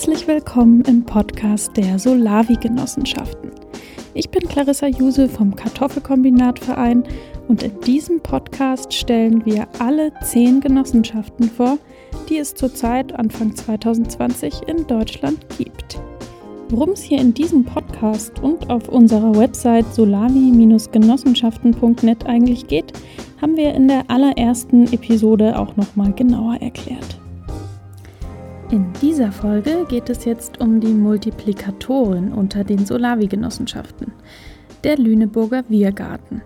Herzlich willkommen im Podcast der Solavi-Genossenschaften. Ich bin Clarissa Juse vom Kartoffelkombinatverein und in diesem Podcast stellen wir alle zehn Genossenschaften vor, die es zurzeit Anfang 2020 in Deutschland gibt. Worum es hier in diesem Podcast und auf unserer Website solavi-genossenschaften.net eigentlich geht, haben wir in der allerersten Episode auch nochmal genauer erklärt. In dieser Folge geht es jetzt um die Multiplikatoren unter den Solavi-Genossenschaften, der Lüneburger Wirgarten.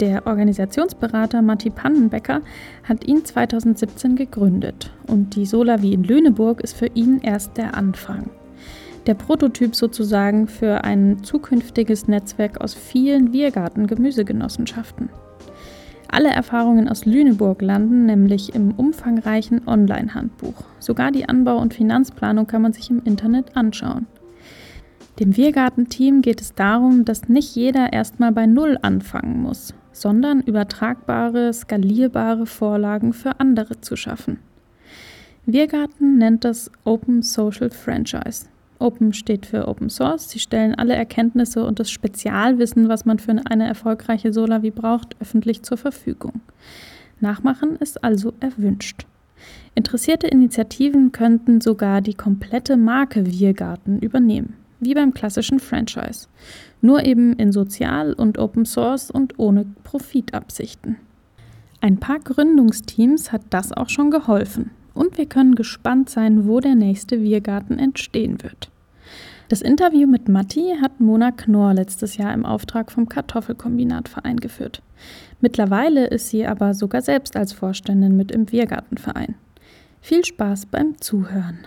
Der Organisationsberater Matti Pannenbecker hat ihn 2017 gegründet und die Solavi in Lüneburg ist für ihn erst der Anfang. Der Prototyp sozusagen für ein zukünftiges Netzwerk aus vielen Wirgarten-Gemüsegenossenschaften. Alle Erfahrungen aus Lüneburg landen nämlich im umfangreichen Online-Handbuch. Sogar die Anbau- und Finanzplanung kann man sich im Internet anschauen. Dem Wirgarten-Team geht es darum, dass nicht jeder erstmal bei Null anfangen muss, sondern übertragbare, skalierbare Vorlagen für andere zu schaffen. Wirgarten nennt das Open Social Franchise. Open steht für Open Source. Sie stellen alle Erkenntnisse und das Spezialwissen, was man für eine erfolgreiche Solavi braucht, öffentlich zur Verfügung. Nachmachen ist also erwünscht. Interessierte Initiativen könnten sogar die komplette Marke Wirgarten übernehmen, wie beim klassischen Franchise, nur eben in Sozial und Open Source und ohne Profitabsichten. Ein paar Gründungsteams hat das auch schon geholfen und wir können gespannt sein, wo der nächste Wirgarten entstehen wird. Das Interview mit Matti hat Mona Knorr letztes Jahr im Auftrag vom Kartoffelkombinatverein geführt. Mittlerweile ist sie aber sogar selbst als Vorständin mit im Wirgartenverein. Viel Spaß beim Zuhören.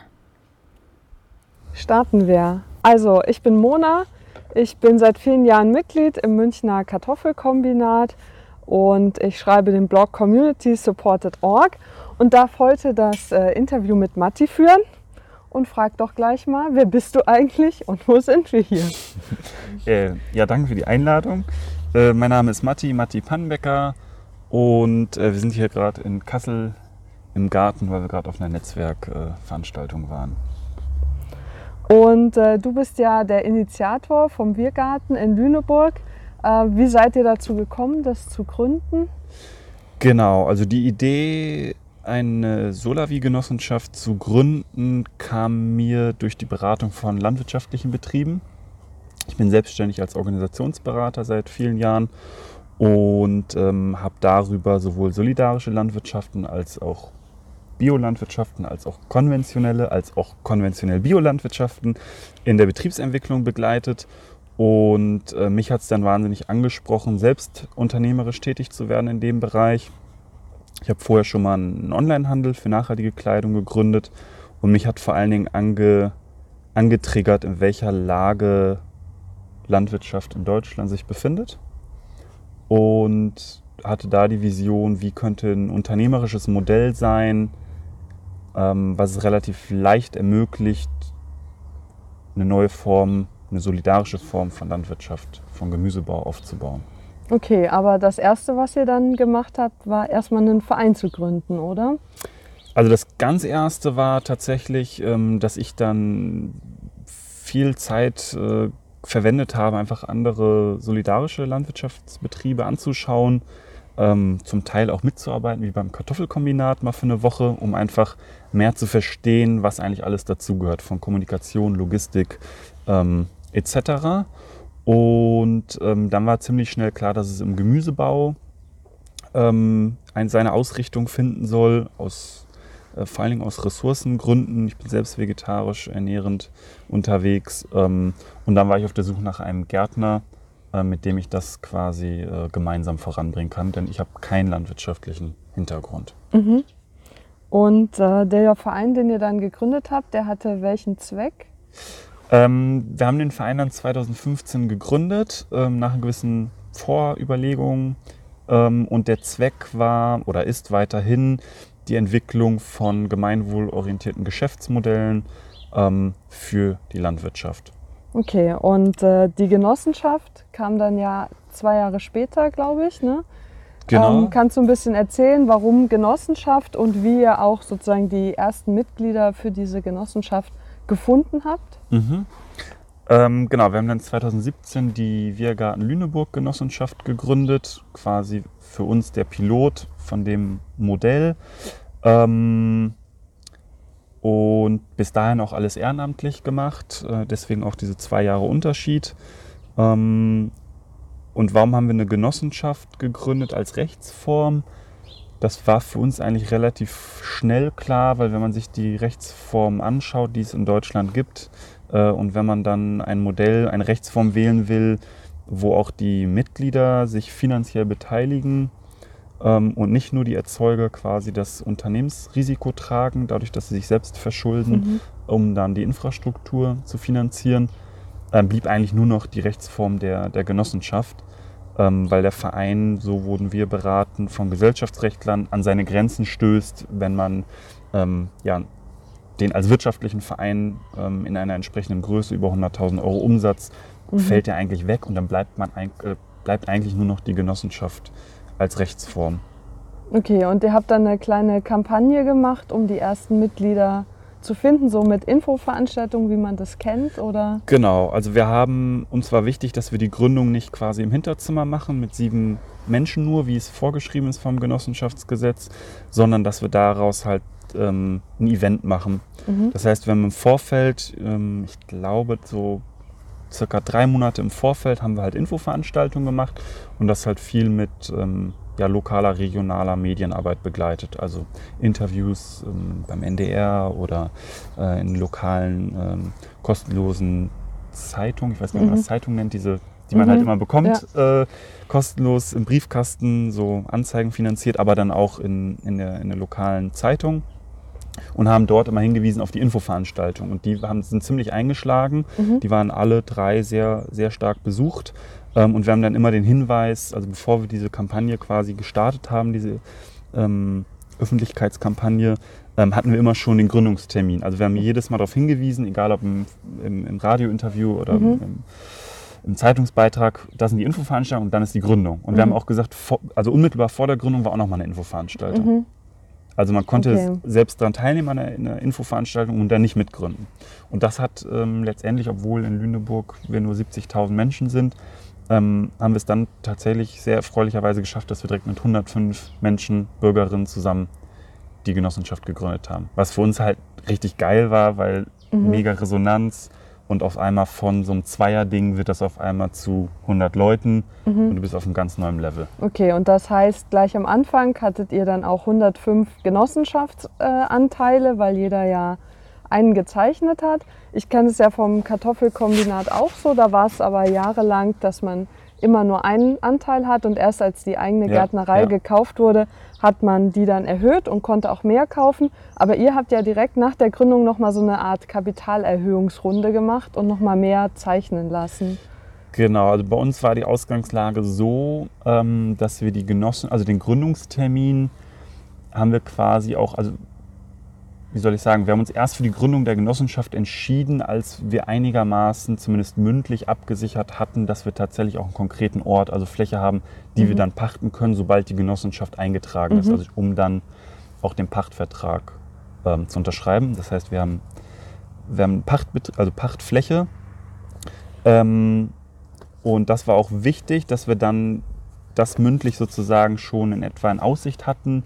Starten wir. Also, ich bin Mona. Ich bin seit vielen Jahren Mitglied im Münchner Kartoffelkombinat und ich schreibe den Blog CommunitySupported.org und darf heute das äh, Interview mit Matti führen. Und frag doch gleich mal, wer bist du eigentlich und wo sind wir hier? äh, ja, danke für die Einladung. Äh, mein Name ist Matti, Matti Pannenbecker und äh, wir sind hier gerade in Kassel im Garten, weil wir gerade auf einer Netzwerkveranstaltung waren. Und äh, du bist ja der Initiator vom Wirgarten in Lüneburg. Äh, wie seid ihr dazu gekommen, das zu gründen? Genau, also die Idee eine Solavi-Genossenschaft zu gründen, kam mir durch die Beratung von landwirtschaftlichen Betrieben. Ich bin selbstständig als Organisationsberater seit vielen Jahren und ähm, habe darüber sowohl solidarische Landwirtschaften als auch Biolandwirtschaften, als auch konventionelle, als auch konventionell Biolandwirtschaften in der Betriebsentwicklung begleitet. Und äh, mich hat es dann wahnsinnig angesprochen, selbst unternehmerisch tätig zu werden in dem Bereich. Ich habe vorher schon mal einen Onlinehandel für nachhaltige Kleidung gegründet und mich hat vor allen Dingen ange, angetriggert, in welcher Lage Landwirtschaft in Deutschland sich befindet. Und hatte da die Vision, wie könnte ein unternehmerisches Modell sein, ähm, was es relativ leicht ermöglicht, eine neue Form, eine solidarische Form von Landwirtschaft, von Gemüsebau aufzubauen. Okay, aber das Erste, was ihr dann gemacht habt, war erstmal einen Verein zu gründen, oder? Also das ganz Erste war tatsächlich, ähm, dass ich dann viel Zeit äh, verwendet habe, einfach andere solidarische Landwirtschaftsbetriebe anzuschauen, ähm, zum Teil auch mitzuarbeiten, wie beim Kartoffelkombinat mal für eine Woche, um einfach mehr zu verstehen, was eigentlich alles dazugehört, von Kommunikation, Logistik ähm, etc. Und ähm, dann war ziemlich schnell klar, dass es im Gemüsebau ähm, ein, seine Ausrichtung finden soll, aus, äh, vor Dingen aus Ressourcengründen. Ich bin selbst vegetarisch ernährend unterwegs. Ähm, und dann war ich auf der Suche nach einem Gärtner, äh, mit dem ich das quasi äh, gemeinsam voranbringen kann, denn ich habe keinen landwirtschaftlichen Hintergrund. Mhm. Und äh, der Verein, den ihr dann gegründet habt, der hatte welchen Zweck? Ähm, wir haben den Verein dann 2015 gegründet, ähm, nach gewissen Vorüberlegungen. Ähm, und der Zweck war oder ist weiterhin die Entwicklung von gemeinwohlorientierten Geschäftsmodellen ähm, für die Landwirtschaft. Okay, und äh, die Genossenschaft kam dann ja zwei Jahre später, glaube ich. Ne? Genau. Ähm, kannst du ein bisschen erzählen, warum Genossenschaft und wie ihr auch sozusagen die ersten Mitglieder für diese Genossenschaft gefunden habt? Mhm. Ähm, genau, wir haben dann 2017 die Wirgarten Lüneburg Genossenschaft gegründet, quasi für uns der Pilot von dem Modell. Ähm, und bis dahin auch alles ehrenamtlich gemacht, äh, deswegen auch diese zwei Jahre Unterschied. Ähm, und warum haben wir eine Genossenschaft gegründet als Rechtsform? Das war für uns eigentlich relativ schnell klar, weil wenn man sich die Rechtsform anschaut, die es in Deutschland gibt, äh, und wenn man dann ein Modell, eine Rechtsform wählen will, wo auch die Mitglieder sich finanziell beteiligen ähm, und nicht nur die Erzeuger quasi das Unternehmensrisiko tragen, dadurch, dass sie sich selbst verschulden, mhm. um dann die Infrastruktur zu finanzieren, äh, blieb eigentlich nur noch die Rechtsform der, der Genossenschaft weil der Verein, so wurden wir beraten, von Gesellschaftsrechtlern an seine Grenzen stößt, wenn man ähm, ja, den als wirtschaftlichen Verein ähm, in einer entsprechenden Größe über 100.000 Euro Umsatz mhm. fällt er eigentlich weg und dann bleibt, man, äh, bleibt eigentlich nur noch die Genossenschaft als Rechtsform. Okay, und ihr habt dann eine kleine Kampagne gemacht, um die ersten Mitglieder zu finden, so mit Infoveranstaltungen, wie man das kennt, oder? Genau, also wir haben, uns war wichtig, dass wir die Gründung nicht quasi im Hinterzimmer machen mit sieben Menschen nur, wie es vorgeschrieben ist vom Genossenschaftsgesetz, sondern dass wir daraus halt ähm, ein Event machen. Mhm. Das heißt, wir haben im Vorfeld, ähm, ich glaube so circa drei Monate im Vorfeld, haben wir halt Infoveranstaltungen gemacht und das halt viel mit ähm, ja, lokaler, regionaler Medienarbeit begleitet. Also Interviews ähm, beim NDR oder äh, in lokalen ähm, kostenlosen Zeitungen, ich weiß nicht, wie man mhm. das Zeitung nennt, diese, die man halt mhm. halt immer bekommt, ja. äh, kostenlos im Briefkasten, so Anzeigen finanziert, aber dann auch in, in, der, in der lokalen Zeitung und haben dort immer hingewiesen auf die Infoveranstaltung. Und die haben, sind ziemlich eingeschlagen. Mhm. Die waren alle drei sehr, sehr stark besucht. Ähm, und wir haben dann immer den Hinweis, also bevor wir diese Kampagne quasi gestartet haben, diese ähm, Öffentlichkeitskampagne, ähm, hatten wir immer schon den Gründungstermin. Also wir haben jedes Mal darauf hingewiesen, egal ob im, im, im Radiointerview oder mhm. im, im, Zeitungsbeitrag, das sind die Infoveranstaltungen und dann ist die Gründung. Und mhm. wir haben auch gesagt, vor, also unmittelbar vor der Gründung war auch nochmal eine Infoveranstaltung. Mhm. Also man konnte okay. selbst daran teilnehmen an einer, einer, Infoveranstaltung und dann nicht mitgründen. Und das hat ähm, letztendlich, obwohl in Lüneburg wir nur 70.000 Menschen sind, ähm, haben wir es dann tatsächlich sehr erfreulicherweise geschafft, dass wir direkt mit 105 Menschen, Bürgerinnen zusammen die Genossenschaft gegründet haben. Was für uns halt richtig geil war, weil mhm. mega Resonanz und auf einmal von so einem Zweier-Ding wird das auf einmal zu 100 Leuten mhm. und du bist auf einem ganz neuen Level. Okay, und das heißt, gleich am Anfang hattet ihr dann auch 105 Genossenschaftsanteile, äh, weil jeder ja einen gezeichnet hat. Ich kenne es ja vom Kartoffelkombinat auch so. Da war es aber jahrelang, dass man immer nur einen Anteil hat und erst als die eigene ja, Gärtnerei ja. gekauft wurde, hat man die dann erhöht und konnte auch mehr kaufen. Aber ihr habt ja direkt nach der Gründung nochmal so eine Art Kapitalerhöhungsrunde gemacht und nochmal mehr zeichnen lassen. Genau, also bei uns war die Ausgangslage so, ähm, dass wir die Genossen, also den Gründungstermin haben wir quasi auch, also wie soll ich sagen, wir haben uns erst für die Gründung der Genossenschaft entschieden, als wir einigermaßen zumindest mündlich abgesichert hatten, dass wir tatsächlich auch einen konkreten Ort, also Fläche haben, die mhm. wir dann pachten können, sobald die Genossenschaft eingetragen mhm. ist, also um dann auch den Pachtvertrag ähm, zu unterschreiben. Das heißt, wir haben, wir haben Pacht, also Pachtfläche ähm, und das war auch wichtig, dass wir dann das mündlich sozusagen schon in etwa in Aussicht hatten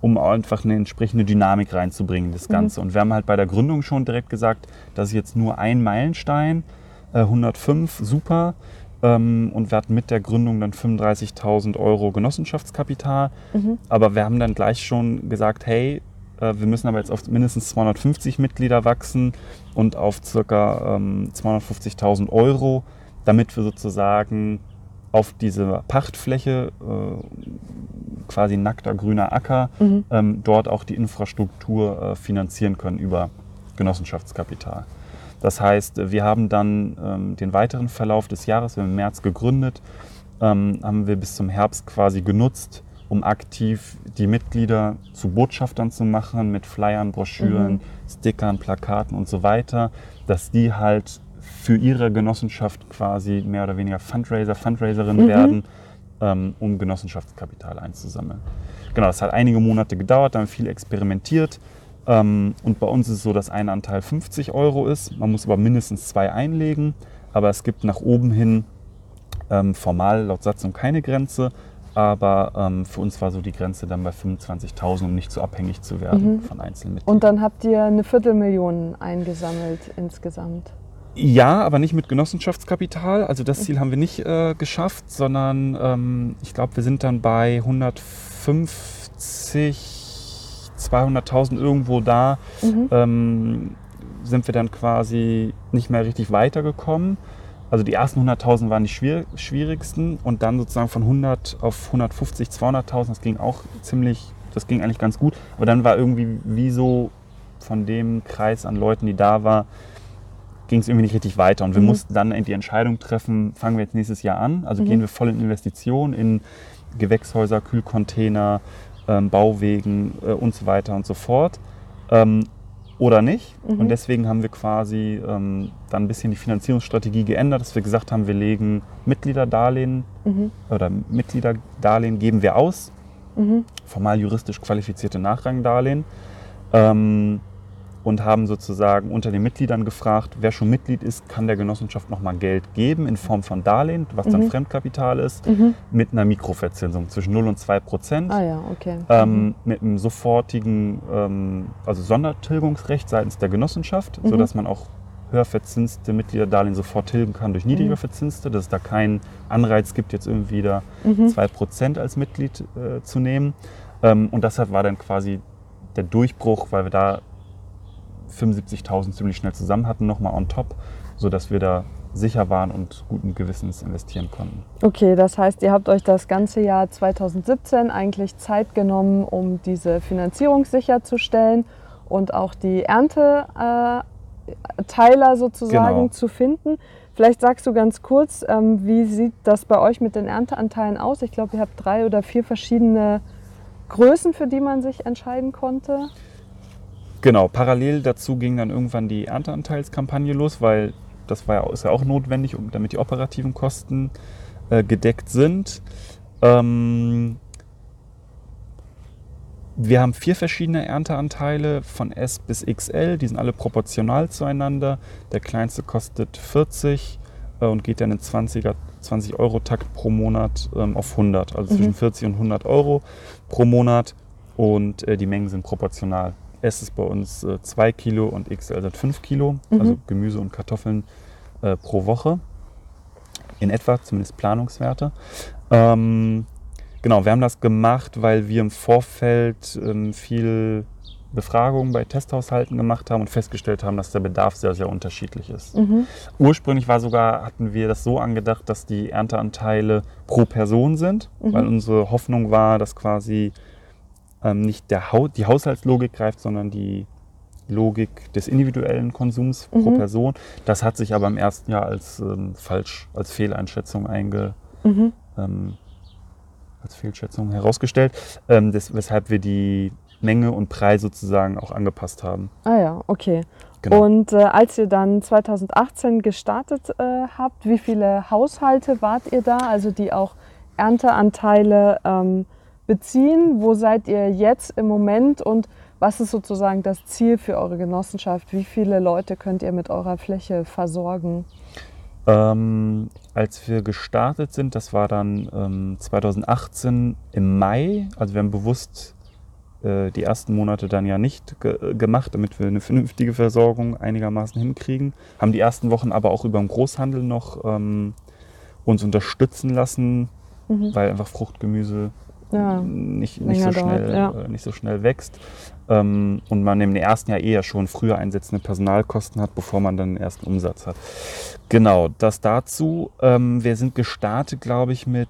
um einfach eine entsprechende Dynamik reinzubringen, das mhm. Ganze. Mhm. Und wir haben halt bei der Gründung schon direkt gesagt, das ist jetzt nur ein Meilenstein, äh, 105, super. Ähm, und wir hatten mit der Gründung dann 35.000 Euro Genossenschaftskapital. Mhm. Aber wir haben dann gleich schon gesagt, hey, äh, wir müssen aber jetzt auf mindestens 250 Mitglieder wachsen und auf circa ähm, 250.000 Euro, damit wir sozusagen auf diese Pachtfläche, äh, quasi nackter grüner Acker, mhm. ähm, dort auch die Infrastruktur äh, finanzieren können über Genossenschaftskapital. Das heißt, wir haben dann ähm, den weiteren Verlauf des Jahres, wir haben im März gegründet, ähm, haben wir bis zum Herbst quasi genutzt, um aktiv die Mitglieder zu Botschaftern zu machen mit Flyern, Broschüren, mhm. Stickern, Plakaten und so weiter, dass die halt für ihre Genossenschaft quasi mehr oder weniger Fundraiser, Fundraiserinnen mhm. werden, ähm, um Genossenschaftskapital einzusammeln. Genau, das hat einige Monate gedauert, da haben wir viel experimentiert. Ähm, und bei uns ist es so, dass ein Anteil 50 Euro ist. Man muss aber mindestens zwei einlegen. Aber es gibt nach oben hin ähm, formal laut Satzung keine Grenze. Aber ähm, für uns war so die Grenze dann bei 25.000, um nicht zu abhängig zu werden Mhm. von einzelnen Mitgliedern. Und dann habt ihr eine Viertelmillion eingesammelt insgesamt. Ja, aber nicht mit Genossenschaftskapital. Also das Ziel haben wir nicht äh, geschafft, sondern ähm, ich glaube, wir sind dann bei 150, 200.000 irgendwo da. Mhm. Ähm, sind wir dann quasi nicht mehr richtig weitergekommen. Also die ersten 100.000 waren die schwier schwierigsten und dann sozusagen von 100 auf 150, 200.000, das ging auch ziemlich, das ging eigentlich ganz gut. Aber dann war irgendwie wie so von dem Kreis an Leuten, die da war, ging es irgendwie nicht richtig weiter. Und wir Mhm. mussten dann die Entscheidung treffen, fangen wir jetzt nächstes Jahr an. Also Mhm. gehen wir voll in Investitionen in Gewächshäuser, Kühlcontainer, ähm, Bauwegen äh, und so weiter und so fort. Ähm, oder nicht. Mhm. Und deswegen haben wir quasi ähm, dann ein bisschen die Finanzierungsstrategie geändert, dass wir gesagt haben, wir legen Mitgliederdarlehen Mhm. oder Mitgliederdarlehen geben wir aus, Mhm. formal juristisch qualifizierte Nachrangdarlehen. Ähm, und haben sozusagen unter den Mitgliedern gefragt, wer schon Mitglied ist, kann der Genossenschaft nochmal Geld geben in Form von Darlehen, was dann Mhm. Fremdkapital ist, Mhm. mit einer Mikroverzinsung zwischen 0 und 2 Prozent. Ah ja, okay. Ähm, mit einem sofortigen ähm, also Sondertilgungsrecht seitens der Genossenschaft, Mhm. sodass man auch höher verzinste Mitgliederdarlehen sofort tilgen kann durch niedriger Mhm. verzinste, dass es da keinen Anreiz gibt, jetzt irgendwie da Mhm. 2% als Mitglied äh, zu nehmen. Ähm, und deshalb war dann quasi der Durchbruch, weil wir da 75.000 ziemlich schnell zusammen hatten, nochmal on top, sodass wir da sicher waren und guten Gewissens investieren konnten. Okay, das heißt, ihr habt euch das ganze Jahr 2017 eigentlich Zeit genommen, um diese Finanzierung sicherzustellen und auch die Ernteteiler Teiler sozusagen Genau. zu finden. Vielleicht sagst du ganz kurz, ähm, wie sieht das bei euch mit den Ernteanteilen aus? Ich glaube, ihr habt drei oder vier verschiedene Größen, für die man sich entscheiden konnte. Genau, parallel dazu ging dann irgendwann die Ernteanteilskampagne los, weil das war ja, ist ja auch notwendig, um, damit die operativen Kosten äh, gedeckt sind. Ähm, wir haben vier verschiedene Ernteanteile von S bis XL, die sind alle proportional zueinander. Der kleinste kostet 40 äh, und geht dann in 20er, 20 Euro Takt pro Monat ähm, auf 100, also Mhm. zwischen 40 und 100 Euro pro Monat und äh, die Mengen sind proportional. S ist bei uns 2 Kilo und XL sind 5 Kilo, Mhm. also Gemüse und Kartoffeln äh, pro Woche. In etwa, zumindest Planungswerte. Ähm, genau, wir haben das gemacht, weil wir im Vorfeld ähm, viel Befragungen bei Testhaushalten gemacht haben und festgestellt haben, dass der Bedarf sehr, sehr unterschiedlich ist. Mhm. Ursprünglich war sogar, hatten wir das so angedacht, dass die Ernteanteile pro Person sind, Mhm. weil unsere Hoffnung war, dass quasi ähm, nicht der Hau die Haushaltslogik greift, sondern die Logik des individuellen Konsums pro Mhm. Person. Das hat sich aber im ersten Jahr als ähm, falsch, als Fehleinschätzung einge, Mhm. ähm, als Fehlschätzung herausgestellt, ähm, das, weshalb wir die Menge und Preis sozusagen auch angepasst haben. Ah ja, okay. Genau. Und äh, als ihr dann 2018 gestartet äh, habt, wie viele Haushalte wart ihr da, also die auch Ernteanteile ähm, beziehen? Wo seid ihr jetzt im Moment und was ist sozusagen das Ziel für eure Genossenschaft? Wie viele Leute könnt ihr mit eurer Fläche versorgen? Ähm, als wir gestartet sind, das war dann ähm, 2018 im Mai, also wir haben bewusst äh, die ersten Monate dann ja nicht ge gemacht, damit wir eine vernünftige Versorgung einigermaßen hinkriegen, haben die ersten Wochen aber auch über den Großhandel noch ähm, uns unterstützen lassen, Mhm. weil einfach Fruchtgemüse Ja. nicht, nicht, so länger dauert, schnell, ja. äh, nicht so schnell wächst. Ähm, und man im ersten Jahr eher schon früher einsetzende Personalkosten hat, bevor man dann den ersten Umsatz hat. Genau, das dazu. Ähm, wir sind gestartet, glaube ich, mit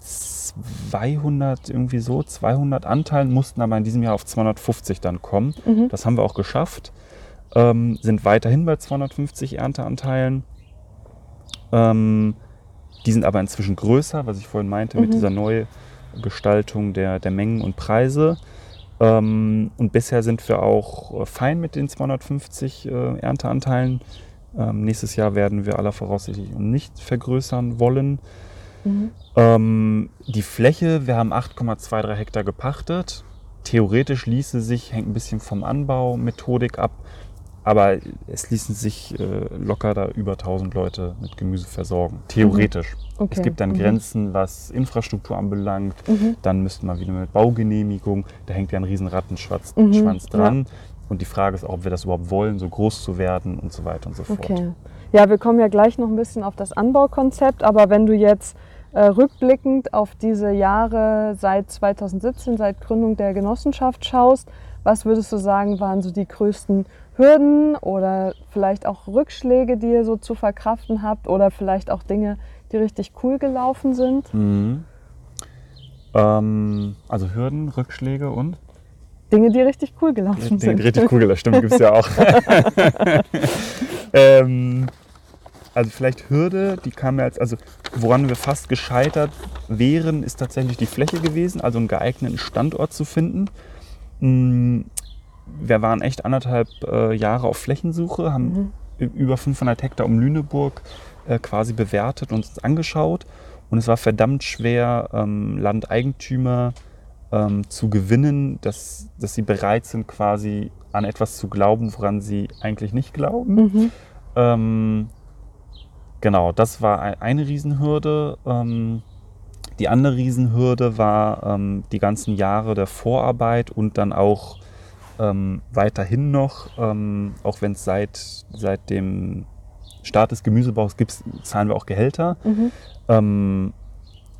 200, irgendwie so, 200 Anteilen, mussten aber in diesem Jahr auf 250 dann kommen. Mhm. Das haben wir auch geschafft. Ähm, sind weiterhin bei 250 Ernteanteilen. Ähm, die sind aber inzwischen größer, was ich vorhin meinte, mit Mhm. dieser Neugestaltung der, der Mengen und Preise. Ähm, und bisher sind wir auch äh, fein mit den 250 äh, Ernteanteilen. Ähm, nächstes Jahr werden wir aller Voraussicht nicht vergrößern wollen. Mhm. Ähm, die Fläche, wir haben 8,23 Hektar gepachtet. theoretisch ließe sich, hängt ein bisschen vom Anbaumethodik ab, aber es ließen sich äh, locker da über 1000 Leute mit Gemüse versorgen. Theoretisch. Mhm. Okay. Es gibt dann Mhm. Grenzen, was Infrastruktur anbelangt. Mhm. Dann müsste man wieder mit Baugenehmigung. Da hängt ja ein riesen Rattenschwanz Mhm, dran. Und die Frage ist auch, ob wir das überhaupt wollen, so groß zu werden und so weiter und so fort. Okay. Ja, wir kommen ja gleich noch ein bisschen auf das Anbaukonzept, aber wenn du jetzt äh, rückblickend auf diese Jahre seit 2017, seit Gründung der Genossenschaft schaust, was würdest du sagen, waren so die größten Hürden oder vielleicht auch Rückschläge, die ihr so zu verkraften habt oder vielleicht auch Dinge, die richtig cool gelaufen sind? Mhm. Ähm, also Hürden, Rückschläge und? Dinge, die richtig cool gelaufen Richtig, sind. richtig cool, das stimmt, gibt es ja auch. ähm, also vielleicht Hürde, die kam mir als, also woran wir fast gescheitert wären, ist tatsächlich die Fläche gewesen, also einen geeigneten Standort zu finden. Wir waren echt anderthalb äh, Jahre auf Flächensuche, haben ü- über 500 Hektar um Lüneburg äh, quasi bewertet und uns angeschaut. Und es war verdammt schwer, ähm, Landeigentümer ähm, zu gewinnen, dass, dass sie bereit sind, quasi an etwas zu glauben, woran sie eigentlich nicht glauben. Mhm. Ähm, genau, das war ein- eine Riesenhürde. Ähm, die andere Riesenhürde war ähm, die ganzen Jahre der Vorarbeit und dann auch ähm, weiterhin noch, ähm, auch wenn es seit, seit dem Start des Gemüsebaus gibt, zahlen wir auch Gehälter. Mhm. Ähm,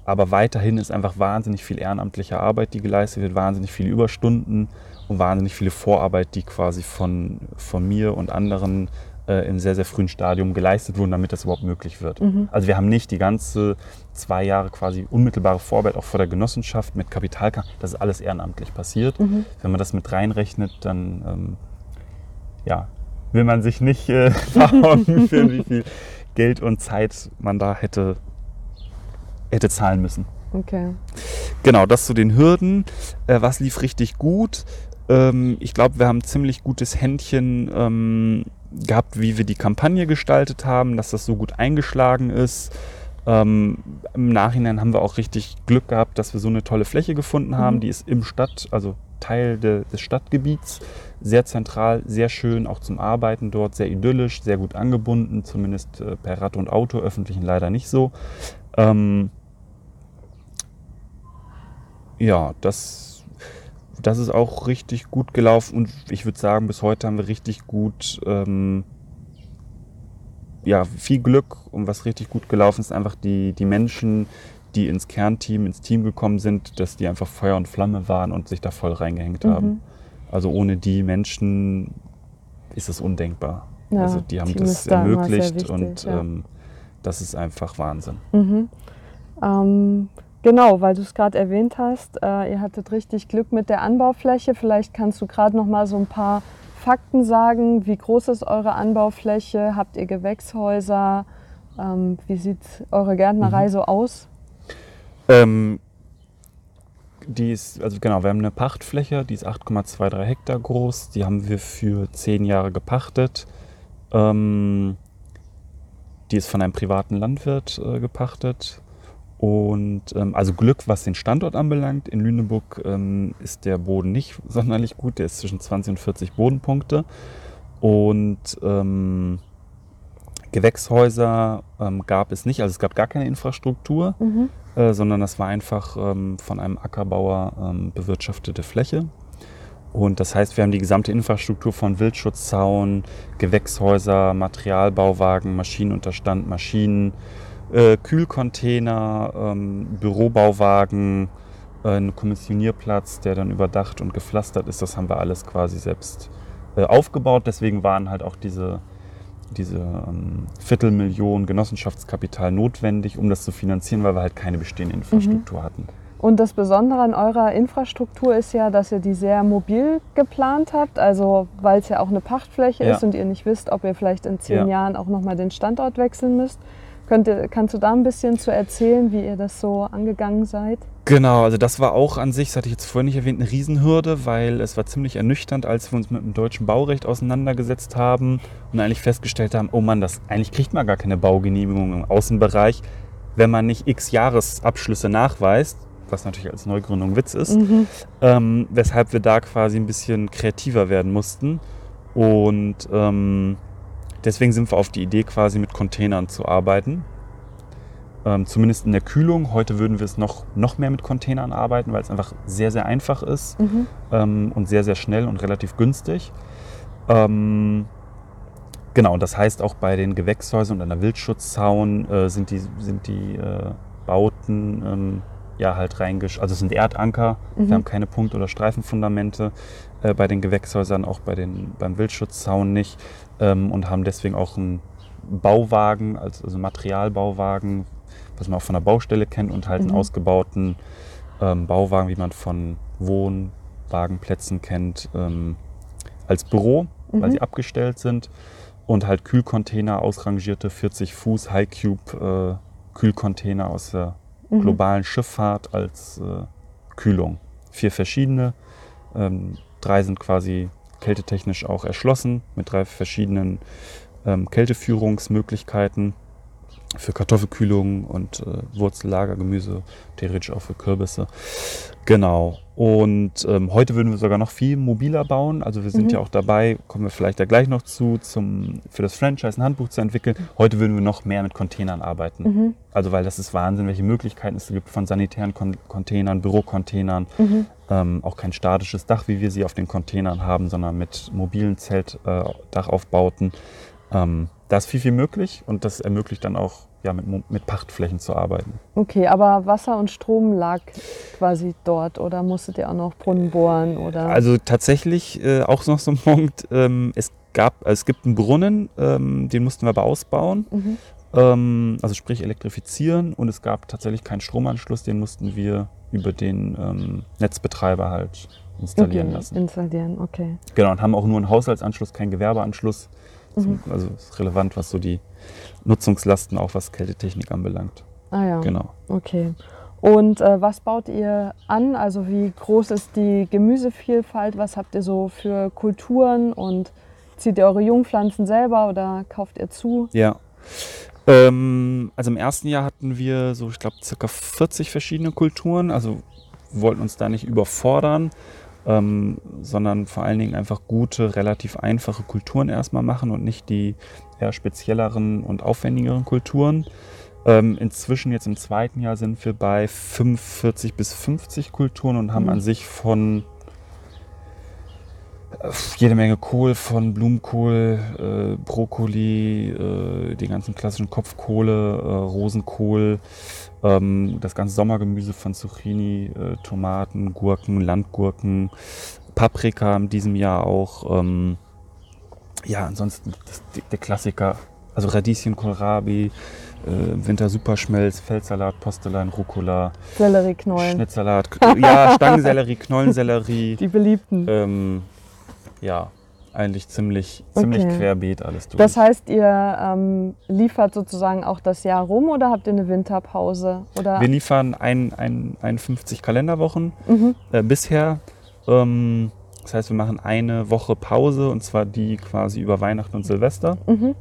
aber weiterhin ist einfach wahnsinnig viel ehrenamtliche Arbeit, die geleistet wird, wahnsinnig viele Überstunden und wahnsinnig viele Vorarbeit, die quasi von, von mir und anderen äh, im sehr, sehr frühen Stadium geleistet wurden, damit das überhaupt möglich wird. Mhm. Also wir haben nicht die ganze zwei Jahre quasi unmittelbare Vorarbeit auch vor der Genossenschaft mit Kapitalka. Das ist alles ehrenamtlich passiert. Mhm. Wenn man das mit reinrechnet, dann ähm, ja, will man sich nicht äh, führen, wie viel Geld und Zeit man da hätte, hätte zahlen müssen. Okay. Genau, das zu den Hürden. Äh, was lief richtig gut? Ähm, ich glaube, wir haben ein ziemlich gutes Händchen ähm, gehabt, wie wir die Kampagne gestaltet haben, dass das so gut eingeschlagen ist. Ähm, Im Nachhinein haben wir auch richtig Glück gehabt, dass wir so eine tolle Fläche gefunden haben. Mhm. Die ist im Stadt, also Teil de, des Stadtgebiets, sehr zentral, sehr schön, auch zum Arbeiten dort, sehr idyllisch, sehr gut angebunden, zumindest äh, per Rad und Auto, öffentlichen leider nicht so. Ähm, ja, das, das ist auch richtig gut gelaufen und ich würde sagen, bis heute haben wir richtig gut, ähm, ja, viel Glück und was richtig gut gelaufen ist, einfach die, die Menschen, die ins Kernteam, ins Team gekommen sind, dass die einfach Feuer und Flamme waren und sich da voll reingehängt Mhm. haben. Also ohne die Menschen ist es undenkbar. Ja, also die haben Team das ermöglicht wichtig, und ja. ähm, das ist einfach Wahnsinn. Mhm. Ähm, genau, weil du es gerade erwähnt hast, äh, ihr hattet richtig Glück mit der Anbaufläche. Vielleicht kannst du gerade noch mal so ein paar Fakten sagen. Wie groß ist eure Anbaufläche? Habt ihr Gewächshäuser? Ähm, wie sieht eure Gärtnerei Mhm. so aus? Ähm, die ist, also genau, wir haben eine Pachtfläche, die ist 8,23 Hektar groß. Die haben wir für zehn Jahre gepachtet. Ähm, die ist von einem privaten Landwirt äh, gepachtet. Und ähm, also Glück, was den Standort anbelangt. In Lüneburg ähm, ist der Boden nicht sonderlich gut. Der ist zwischen 20 und 40 Bodenpunkte. Und ähm, Gewächshäuser ähm, gab es nicht. Also es gab gar keine Infrastruktur Mhm. äh, sondern das war einfach ähm, von einem Ackerbauer ähm, bewirtschaftete Fläche. Und das heißt, wir haben die gesamte Infrastruktur von Wildschutzzaun, Gewächshäuser, Materialbauwagen, Maschinenunterstand, Maschinen, äh, Kühlcontainer, ähm, Bürobauwagen, äh, einen Kommissionierplatz, der dann überdacht und gepflastert ist. Das haben wir alles quasi selbst äh, aufgebaut. Deswegen waren halt auch diese diese ähm, Viertelmillion Genossenschaftskapital notwendig, um das zu finanzieren, weil wir halt keine bestehende Infrastruktur hatten. Und das Besondere an eurer Infrastruktur ist ja, dass ihr die sehr mobil geplant habt. Also weil es ja auch eine Pachtfläche Ja. ist und ihr nicht wisst, ob ihr vielleicht in zehn Ja. Jahren auch nochmal den Standort wechseln müsst. Könnt ihr, kannst du da ein bisschen zu erzählen, wie ihr das so angegangen seid? Genau, also das war auch an sich, das hatte ich jetzt vorhin nicht erwähnt, eine Riesenhürde, weil es war ziemlich ernüchternd, als wir uns mit dem deutschen Baurecht auseinandergesetzt haben und eigentlich festgestellt haben, oh Mann, das, eigentlich kriegt man gar keine Baugenehmigung im Außenbereich, wenn man nicht x Jahresabschlüsse nachweist. was natürlich als Neugründung Witz ist, mhm. ähm, weshalb wir da quasi ein bisschen kreativer werden mussten. Und ähm, deswegen sind wir auf die Idee quasi mit Containern zu arbeiten. Ähm, zumindest in der Kühlung. Heute würden wir es noch, noch mehr mit Containern arbeiten, weil es einfach sehr, sehr einfach ist mhm. ähm, und sehr, sehr schnell und relativ günstig. Ähm, genau, das heißt auch bei den Gewächshäusern und der Wildschutzzaun äh, sind die, sind die äh, Bauten ähm, ja halt reingesch... Also es sind Erdanker, mhm. wir haben keine Punkt- oder Streifenfundamente äh, bei den Gewächshäusern, auch bei den, beim Wildschutzzaun nicht ähm, und haben deswegen auch einen Bauwagen, also, also Materialbauwagen, was man auch von der Baustelle kennt und halt mhm. einen ausgebauten ähm, Bauwagen, wie man von Wohnwagenplätzen kennt, ähm, als Büro, mhm. weil sie abgestellt sind und halt Kühlcontainer, ausrangierte 40 Fuß High Cube äh, Kühlcontainer aus der mhm. Globalen Schifffahrt als äh, Kühlung. Vier verschiedene, ähm, drei sind quasi kältetechnisch auch erschlossen mit drei verschiedenen ähm, Kälteführungsmöglichkeiten für Kartoffelkühlung und äh, Wurzellager, Gemüse, theoretisch auch für Kürbisse. Genau. Und ähm, heute würden wir sogar noch viel mobiler bauen. Also wir sind mhm. ja auch dabei, kommen wir vielleicht da gleich noch zu, zum, für das Franchise ein Handbuch zu entwickeln. Heute würden wir noch mehr mit Containern arbeiten. Mhm. Also weil das ist Wahnsinn, welche Möglichkeiten es gibt von sanitären Kon Containern, Bürocontainern. Mhm. Ähm, auch kein statisches Dach, wie wir sie auf den Containern haben, sondern mit mobilen Zeltdachaufbauten. Äh, ähm, da ist viel, viel möglich und das ermöglicht dann auch ja, mit, mit Pachtflächen zu arbeiten. Okay, aber Wasser und Strom lag quasi dort oder musstet ihr auch noch Brunnen bohren? Oder? Also tatsächlich äh, auch noch so ein Punkt, ähm, es, gab, also es gibt einen Brunnen, ähm, den mussten wir aber ausbauen. Mhm. Ähm, also sprich elektrifizieren und es gab tatsächlich keinen Stromanschluss, den mussten wir über den ähm, Netzbetreiber halt installieren okay, lassen. Installieren, okay. Genau, und haben auch nur einen Haushaltsanschluss, keinen Gewerbeanschluss. Mhm. Also ist relevant, was so die Nutzungslasten, auch was Kältetechnik anbelangt. Ah ja. Genau. Okay. Und äh, was baut ihr an? Also wie groß ist die Gemüsevielfalt? Was habt ihr so für Kulturen und zieht ihr eure Jungpflanzen selber oder kauft ihr zu? Ja. Ähm, also im ersten Jahr hatten wir so, ich glaube, circa 40 verschiedene Kulturen. Also wollten uns da nicht überfordern ähm, sondern vor allen Dingen einfach gute, relativ einfache Kulturen erstmal machen und nicht die eher spezielleren und aufwendigeren Kulturen. Ähm, inzwischen jetzt im zweiten Jahr sind wir bei 45 bis 50 Kulturen und haben mhm. an sich von äh, jede Menge Kohl von Blumenkohl, äh, Brokkoli, äh, die ganzen klassischen Kopfkohle, äh, Rosenkohl, ähm, das ganze Sommergemüse von Zucchini, äh, Tomaten, Gurken, Landgurken, Paprika in diesem Jahr auch. Ähm, ja, ansonsten das, der Klassiker, also Radieschen, Kohlrabi, äh, Winter Superschmelz, Feldsalat, Postelein, Rucola, Sellerieknollen, Schnittsalat, ja, Stangensellerie, Knollensellerie. Die beliebten. Ähm, ja, eigentlich ziemlich, ziemlich okay. querbeet alles durch. Das heißt, ihr ähm, liefert sozusagen auch das Jahr rum oder habt ihr eine Winterpause? Oder? Wir liefern ein, ein, 51 Kalenderwochen mhm. äh, bisher. Ähm, das heißt, wir machen eine Woche Pause und zwar die quasi über Weihnachten und Silvester. Mhm.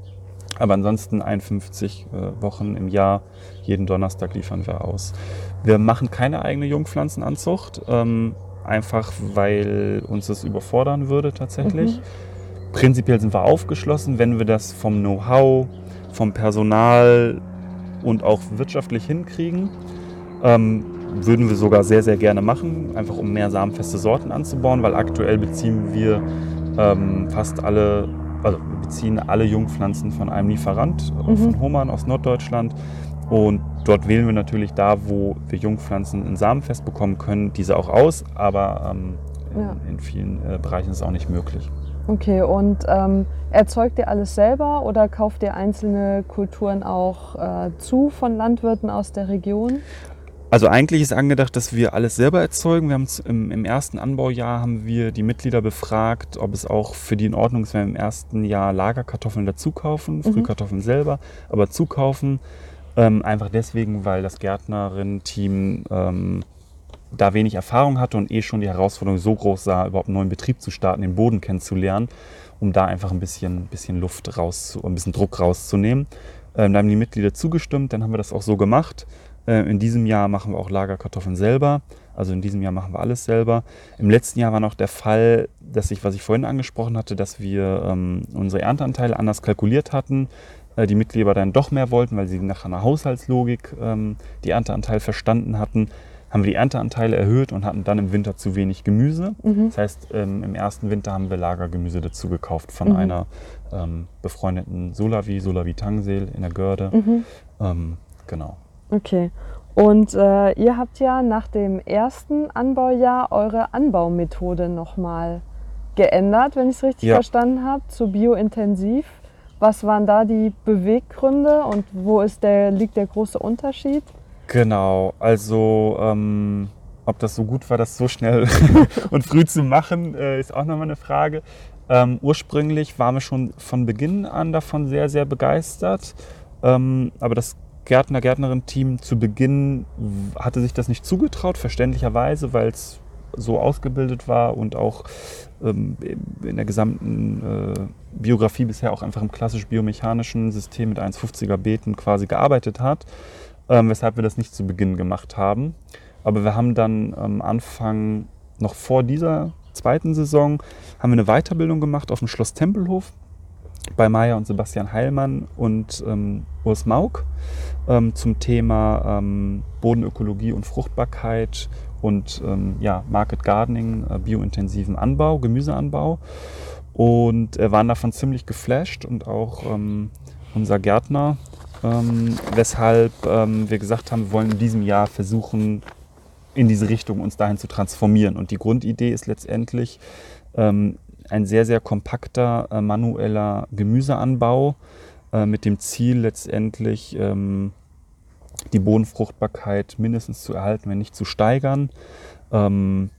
Aber ansonsten 51 äh, Wochen im Jahr, jeden Donnerstag liefern wir aus. Wir machen keine eigene Jungpflanzenanzucht. Ähm, einfach weil uns das überfordern würde tatsächlich. Mhm. Prinzipiell sind wir aufgeschlossen, wenn wir das vom Know-how, vom Personal und auch wirtschaftlich hinkriegen. Ähm, würden wir sogar sehr, sehr gerne machen, einfach um mehr samenfeste Sorten anzubauen, weil aktuell beziehen wir ähm, fast alle, also beziehen alle Jungpflanzen von einem Lieferant, äh, mhm. von Hohmann aus Norddeutschland. Und dort wählen wir natürlich da, wo wir Jungpflanzen in Samenfest bekommen können, diese auch aus, aber ähm, in, ja. in, vielen äh, Bereichen ist es auch nicht möglich. Okay, und ähm, erzeugt ihr alles selber oder kauft ihr einzelne Kulturen auch äh, zu von Landwirten aus der Region? Also eigentlich ist angedacht, dass wir alles selber erzeugen. Wir haben im, im, ersten Anbaujahr haben wir die Mitglieder befragt, ob es auch für die in Ordnung ist, wenn wir im ersten Jahr Lagerkartoffeln dazu kaufen, mhm. Frühkartoffeln selber, aber zukaufen. Ähm, einfach deswegen, weil das Gärtnerin-Team ähm, da wenig Erfahrung hatte und eh schon die Herausforderung so groß sah, überhaupt einen neuen Betrieb zu starten, den Boden kennenzulernen, um da einfach ein bisschen, bisschen Luft raus, ein bisschen Druck rauszunehmen. Ähm, da haben die Mitglieder zugestimmt, dann haben wir das auch so gemacht. Äh, in diesem Jahr machen wir auch Lagerkartoffeln selber. Also in diesem Jahr machen wir alles selber. Im letzten Jahr war noch der Fall, dass ich, was ich vorhin angesprochen hatte, dass wir ähm, unsere Ernteanteile anders kalkuliert hatten. Äh, die Mitglieder dann doch mehr wollten, weil sie nach einer Haushaltslogik ähm, die Ernteanteil verstanden hatten haben wir die Ernteanteile erhöht und hatten dann im Winter zu wenig Gemüse. Mhm. Das heißt, ähm, im ersten Winter haben wir Lagergemüse dazu gekauft von mhm. einer ähm, befreundeten Solavi, Solavi Tangseel in der Görde. Mhm. Ähm, genau. Okay. Und äh, ihr habt ja nach dem ersten Anbaujahr eure Anbaumethode nochmal geändert, wenn ich es richtig ja. verstanden habe, zu biointensiv. Was waren da die Beweggründe und wo ist der, liegt der große Unterschied? Genau, also ähm, ob das so gut war, das so schnell und früh zu machen, äh, ist auch nochmal eine Frage. Ähm, ursprünglich waren wir schon von Beginn an davon sehr, sehr begeistert. Ähm, aber das Gärtner, Gärtnerin-Team zu Beginn hatte sich das nicht zugetraut, verständlicherweise, weil es so ausgebildet war und auch ähm, in der gesamten äh, Biografie bisher auch einfach im klassisch biomechanischen System mit 1,50er Beeten quasi gearbeitet hat ähm, weshalb wir das nicht zu Beginn gemacht haben. Aber wir haben dann am Anfang, noch vor dieser zweiten Saison, haben wir eine Weiterbildung gemacht auf dem Schloss Tempelhof bei Maya und Sebastian Heilmann und ähm, Urs Mauk ähm, zum Thema ähm, Bodenökologie und Fruchtbarkeit und ähm, ja, Market Gardening, äh, biointensiven Anbau, Gemüseanbau. Und äh, waren davon ziemlich geflasht und auch ähm, unser Gärtner ähm, weshalb ähm, wir gesagt haben, wir wollen in diesem Jahr versuchen, in diese Richtung uns dahin zu transformieren. Und die Grundidee ist letztendlich ähm, ein sehr, sehr kompakter äh, manueller Gemüseanbau äh, mit dem Ziel letztendlich ähm, die Bodenfruchtbarkeit mindestens zu erhalten, wenn nicht zu steigern. Ähm,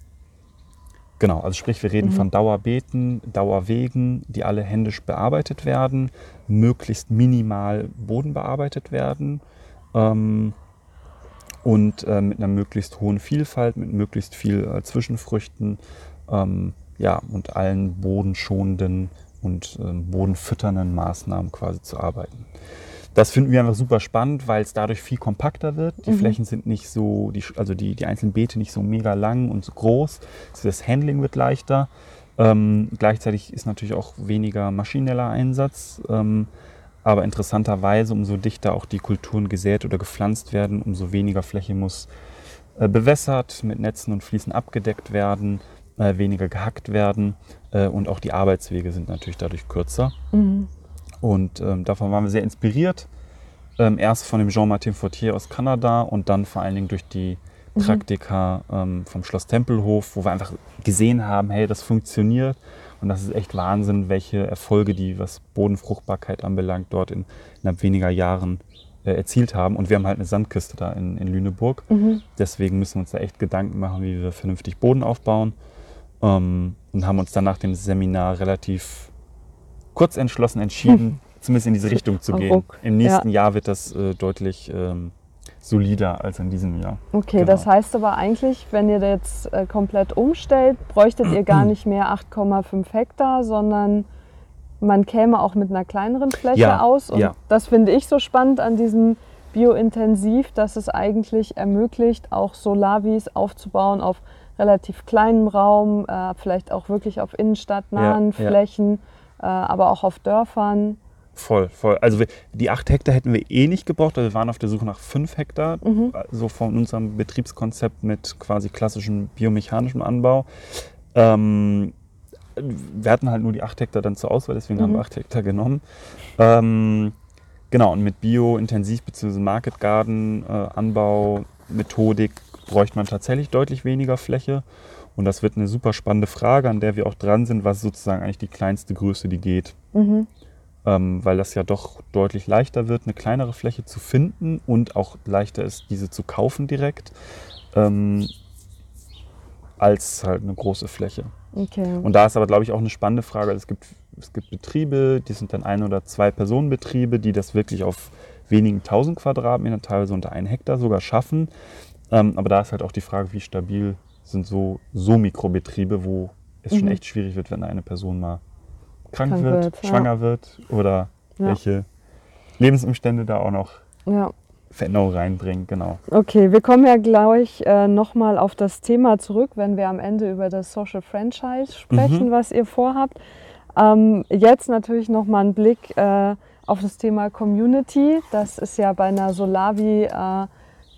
Genau, also sprich, wir reden mhm. von Dauerbeeten, Dauerwegen, die alle händisch bearbeitet werden, möglichst minimal Boden bearbeitet werden ähm, und äh, mit einer möglichst hohen Vielfalt, mit möglichst viel äh, Zwischenfrüchten ähm, ja, und allen bodenschonenden und äh, bodenfütternden Maßnahmen quasi zu arbeiten. Das finden wir einfach super spannend, weil es dadurch viel kompakter wird. Die mhm. Flächen sind nicht so, die, also die, die einzelnen Beete nicht so mega lang und so groß. Das Handling wird leichter. Ähm, gleichzeitig ist natürlich auch weniger maschineller Einsatz. Ähm, aber interessanterweise, umso dichter auch die Kulturen gesät oder gepflanzt werden, umso weniger Fläche muss äh, bewässert, mit Netzen und Fliesen abgedeckt werden, äh, weniger gehackt werden. Äh, und auch die Arbeitswege sind natürlich dadurch kürzer. Mhm. Und ähm, davon waren wir sehr inspiriert. Ähm, erst von dem Jean-Martin Fortier aus Kanada und dann vor allen Dingen durch die mhm. Praktika ähm, vom Schloss Tempelhof, wo wir einfach gesehen haben, hey, das funktioniert. Und das ist echt Wahnsinn, welche Erfolge die, was Bodenfruchtbarkeit anbelangt, dort in innerhalb weniger Jahren äh, erzielt haben. Und wir haben halt eine Sandkiste da in, in Lüneburg. Mhm. Deswegen müssen wir uns da echt Gedanken machen, wie wir vernünftig Boden aufbauen. Ähm, und haben uns dann nach dem Seminar relativ kurz entschlossen entschieden, zumindest in diese Richtung zu gehen. Im nächsten ja. Jahr wird das äh, deutlich ähm, solider als in diesem Jahr. Okay, genau. das heißt aber eigentlich, wenn ihr jetzt äh, komplett umstellt, bräuchtet ihr gar nicht mehr 8,5 Hektar, sondern man käme auch mit einer kleineren Fläche ja, aus. Und ja. das finde ich so spannend an diesem Biointensiv, dass es eigentlich ermöglicht, auch Solavis aufzubauen auf relativ kleinem Raum, äh, vielleicht auch wirklich auf innenstadtnahen ja, Flächen äh, aber auch auf Dörfern. Voll, voll. Also die acht Hektar hätten wir eh nicht gebraucht, also wir waren auf der Suche nach fünf Hektar, mhm. so also von unserem Betriebskonzept mit quasi klassischem biomechanischem Anbau. Ähm, wir hatten halt nur die acht Hektar dann zur Auswahl, deswegen mhm. haben wir acht Hektar genommen. Ähm, genau, und mit Bio-Intensiv- bzw. Market Garden äh, Anbau, Methodik bräuchte man tatsächlich deutlich weniger Fläche. Und das wird eine super spannende Frage, an der wir auch dran sind, was sozusagen eigentlich die kleinste Größe, die geht. Mhm. Ähm, weil das ja doch deutlich leichter wird, eine kleinere Fläche zu finden und auch leichter ist, diese zu kaufen direkt, ähm, als halt eine große Fläche. Okay. Und da ist aber, glaube ich, auch eine spannende Frage. Es gibt, es gibt Betriebe, die sind dann ein- oder zwei Personenbetriebe, die das wirklich auf wenigen tausend Quadratmetern, teilweise unter einen Hektar sogar schaffen. Ähm, aber da ist halt auch die Frage, wie stabil sind so, so Mikrobetriebe, wo es mhm. schon echt schwierig wird, wenn eine Person mal krank, krank wird, wird, schwanger ja. wird oder ja. welche Lebensumstände da auch noch Veränderung reinbringen, genau. Okay, wir kommen ja gleich äh, nochmal auf das Thema zurück, wenn wir am Ende über das Social Franchise sprechen, mhm. was ihr vorhabt. Ähm, jetzt natürlich nochmal ein Blick äh, auf das Thema Community. Das ist ja bei einer Solavi äh,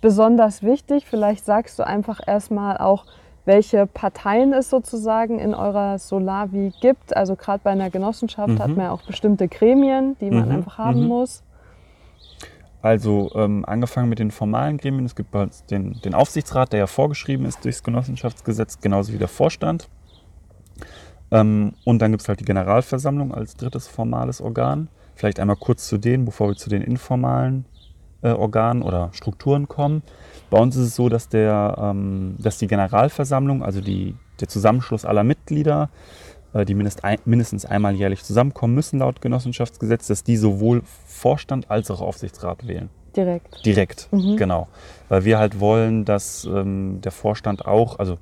besonders wichtig. Vielleicht sagst du einfach erstmal auch, welche Parteien es sozusagen in eurer Solavi gibt. Also gerade bei einer Genossenschaft mhm. hat man ja auch bestimmte Gremien, die man mhm. einfach haben mhm. muss. Also ähm, angefangen mit den formalen Gremien. Es gibt den, den Aufsichtsrat, der ja vorgeschrieben ist durchs Genossenschaftsgesetz, genauso wie der Vorstand. Ähm, und dann gibt es halt die Generalversammlung als drittes formales Organ. Vielleicht einmal kurz zu denen, bevor wir zu den informalen äh, Organen oder Strukturen kommen. Bei uns ist es so, dass, der, ähm, dass die Generalversammlung, also die, der Zusammenschluss aller Mitglieder, äh, die mindest ein, mindestens einmal jährlich zusammenkommen müssen laut Genossenschaftsgesetz, dass die sowohl Vorstand als auch Aufsichtsrat wählen. Direkt. Direkt, mhm. genau. Weil wir halt wollen, dass ähm, der Vorstand auch, also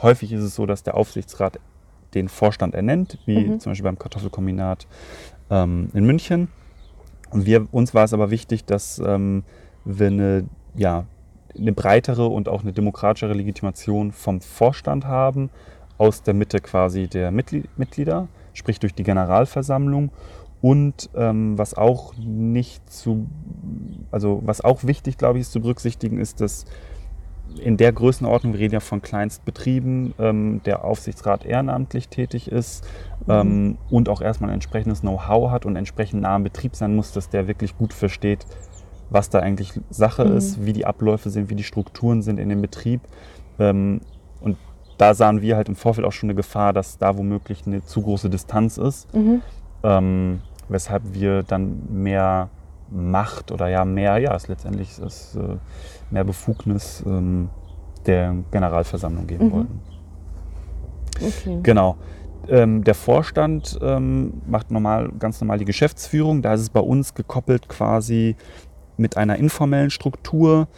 häufig ist es so, dass der Aufsichtsrat den Vorstand ernennt, wie mhm. zum Beispiel beim Kartoffelkombinat ähm, in München. Und wir, uns war es aber wichtig, dass ähm, wir eine, ja, eine breitere und auch eine demokratischere Legitimation vom Vorstand haben, aus der Mitte quasi der Mitglieder, sprich durch die Generalversammlung. Und ähm, was auch nicht zu, also was auch wichtig, glaube ich, ist zu berücksichtigen, ist, dass in der Größenordnung, wir reden ja von Kleinstbetrieben, ähm, der Aufsichtsrat ehrenamtlich tätig ist mhm. ähm, und auch erstmal ein entsprechendes Know-how hat und entsprechend nah am Betrieb sein muss, dass der wirklich gut versteht, was da eigentlich Sache mhm. ist, wie die Abläufe sind, wie die Strukturen sind in dem Betrieb. Ähm, und da sahen wir halt im Vorfeld auch schon eine Gefahr, dass da womöglich eine zu große Distanz ist, mhm. ähm, weshalb wir dann mehr Macht oder ja mehr, ja, es letztendlich ist äh, mehr Befugnis ähm, der Generalversammlung geben mhm. wollten. Okay. Genau. Ähm, der Vorstand ähm, macht normal, ganz normal die Geschäftsführung. Da ist es bei uns gekoppelt quasi mit einer informellen Struktur.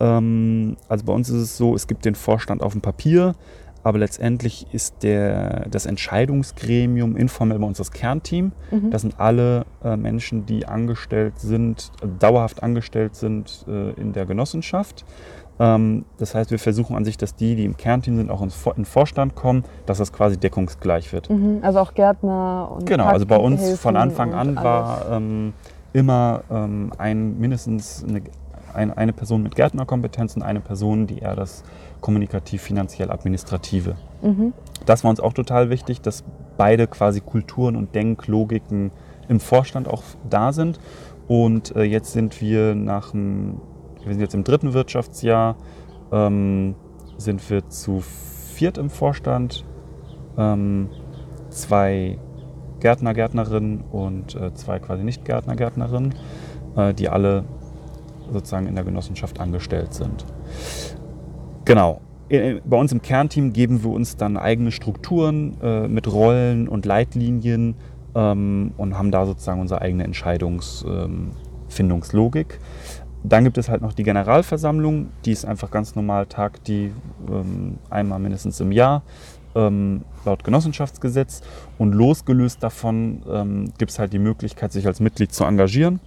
Ähm, also bei uns ist es so, es gibt den Vorstand auf dem Papier, aber letztendlich ist der, das Entscheidungsgremium informell bei uns das Kernteam. Mhm. Das sind alle äh, Menschen, die angestellt sind, äh, dauerhaft angestellt sind äh, in der Genossenschaft. Ähm, das heißt, wir versuchen an sich, dass die, die im Kernteam sind, auch ins in den Vorstand kommen, dass das quasi deckungsgleich wird. Mhm. Also auch Gärtner und Genau, also bei uns von Anfang an war ähm, immer ähm, ein, mindestens eine, ein, eine Person mit Gärtnerkompetenz und eine Person, die eher das kommunikativ-finanziell-administrative. Mhm. Das war uns auch total wichtig, dass beide quasi Kulturen und Denklogiken im Vorstand auch da sind. Und äh, jetzt sind wir nach dem, wir sind jetzt im dritten Wirtschaftsjahr, ähm, sind wir zu viert im Vorstand, ähm, zwei Gärtner, Gärtnerinnen und äh, zwei quasi Nicht-Gärtner, Gärtnerinnen, äh, die alle sozusagen in der Genossenschaft angestellt sind. Genau. Bei uns im Kernteam geben wir uns dann eigene Strukturen äh, mit Rollen und Leitlinien ähm, und haben da sozusagen unsere eigene Entscheidungsfindungslogik. Ähm, dann gibt es halt noch die Generalversammlung, die ist einfach ganz normal Tag, die ähm, einmal mindestens im Jahr ähm, laut Genossenschaftsgesetz. Und losgelöst davon ähm, gibt es halt die Möglichkeit, sich als Mitglied zu engagieren.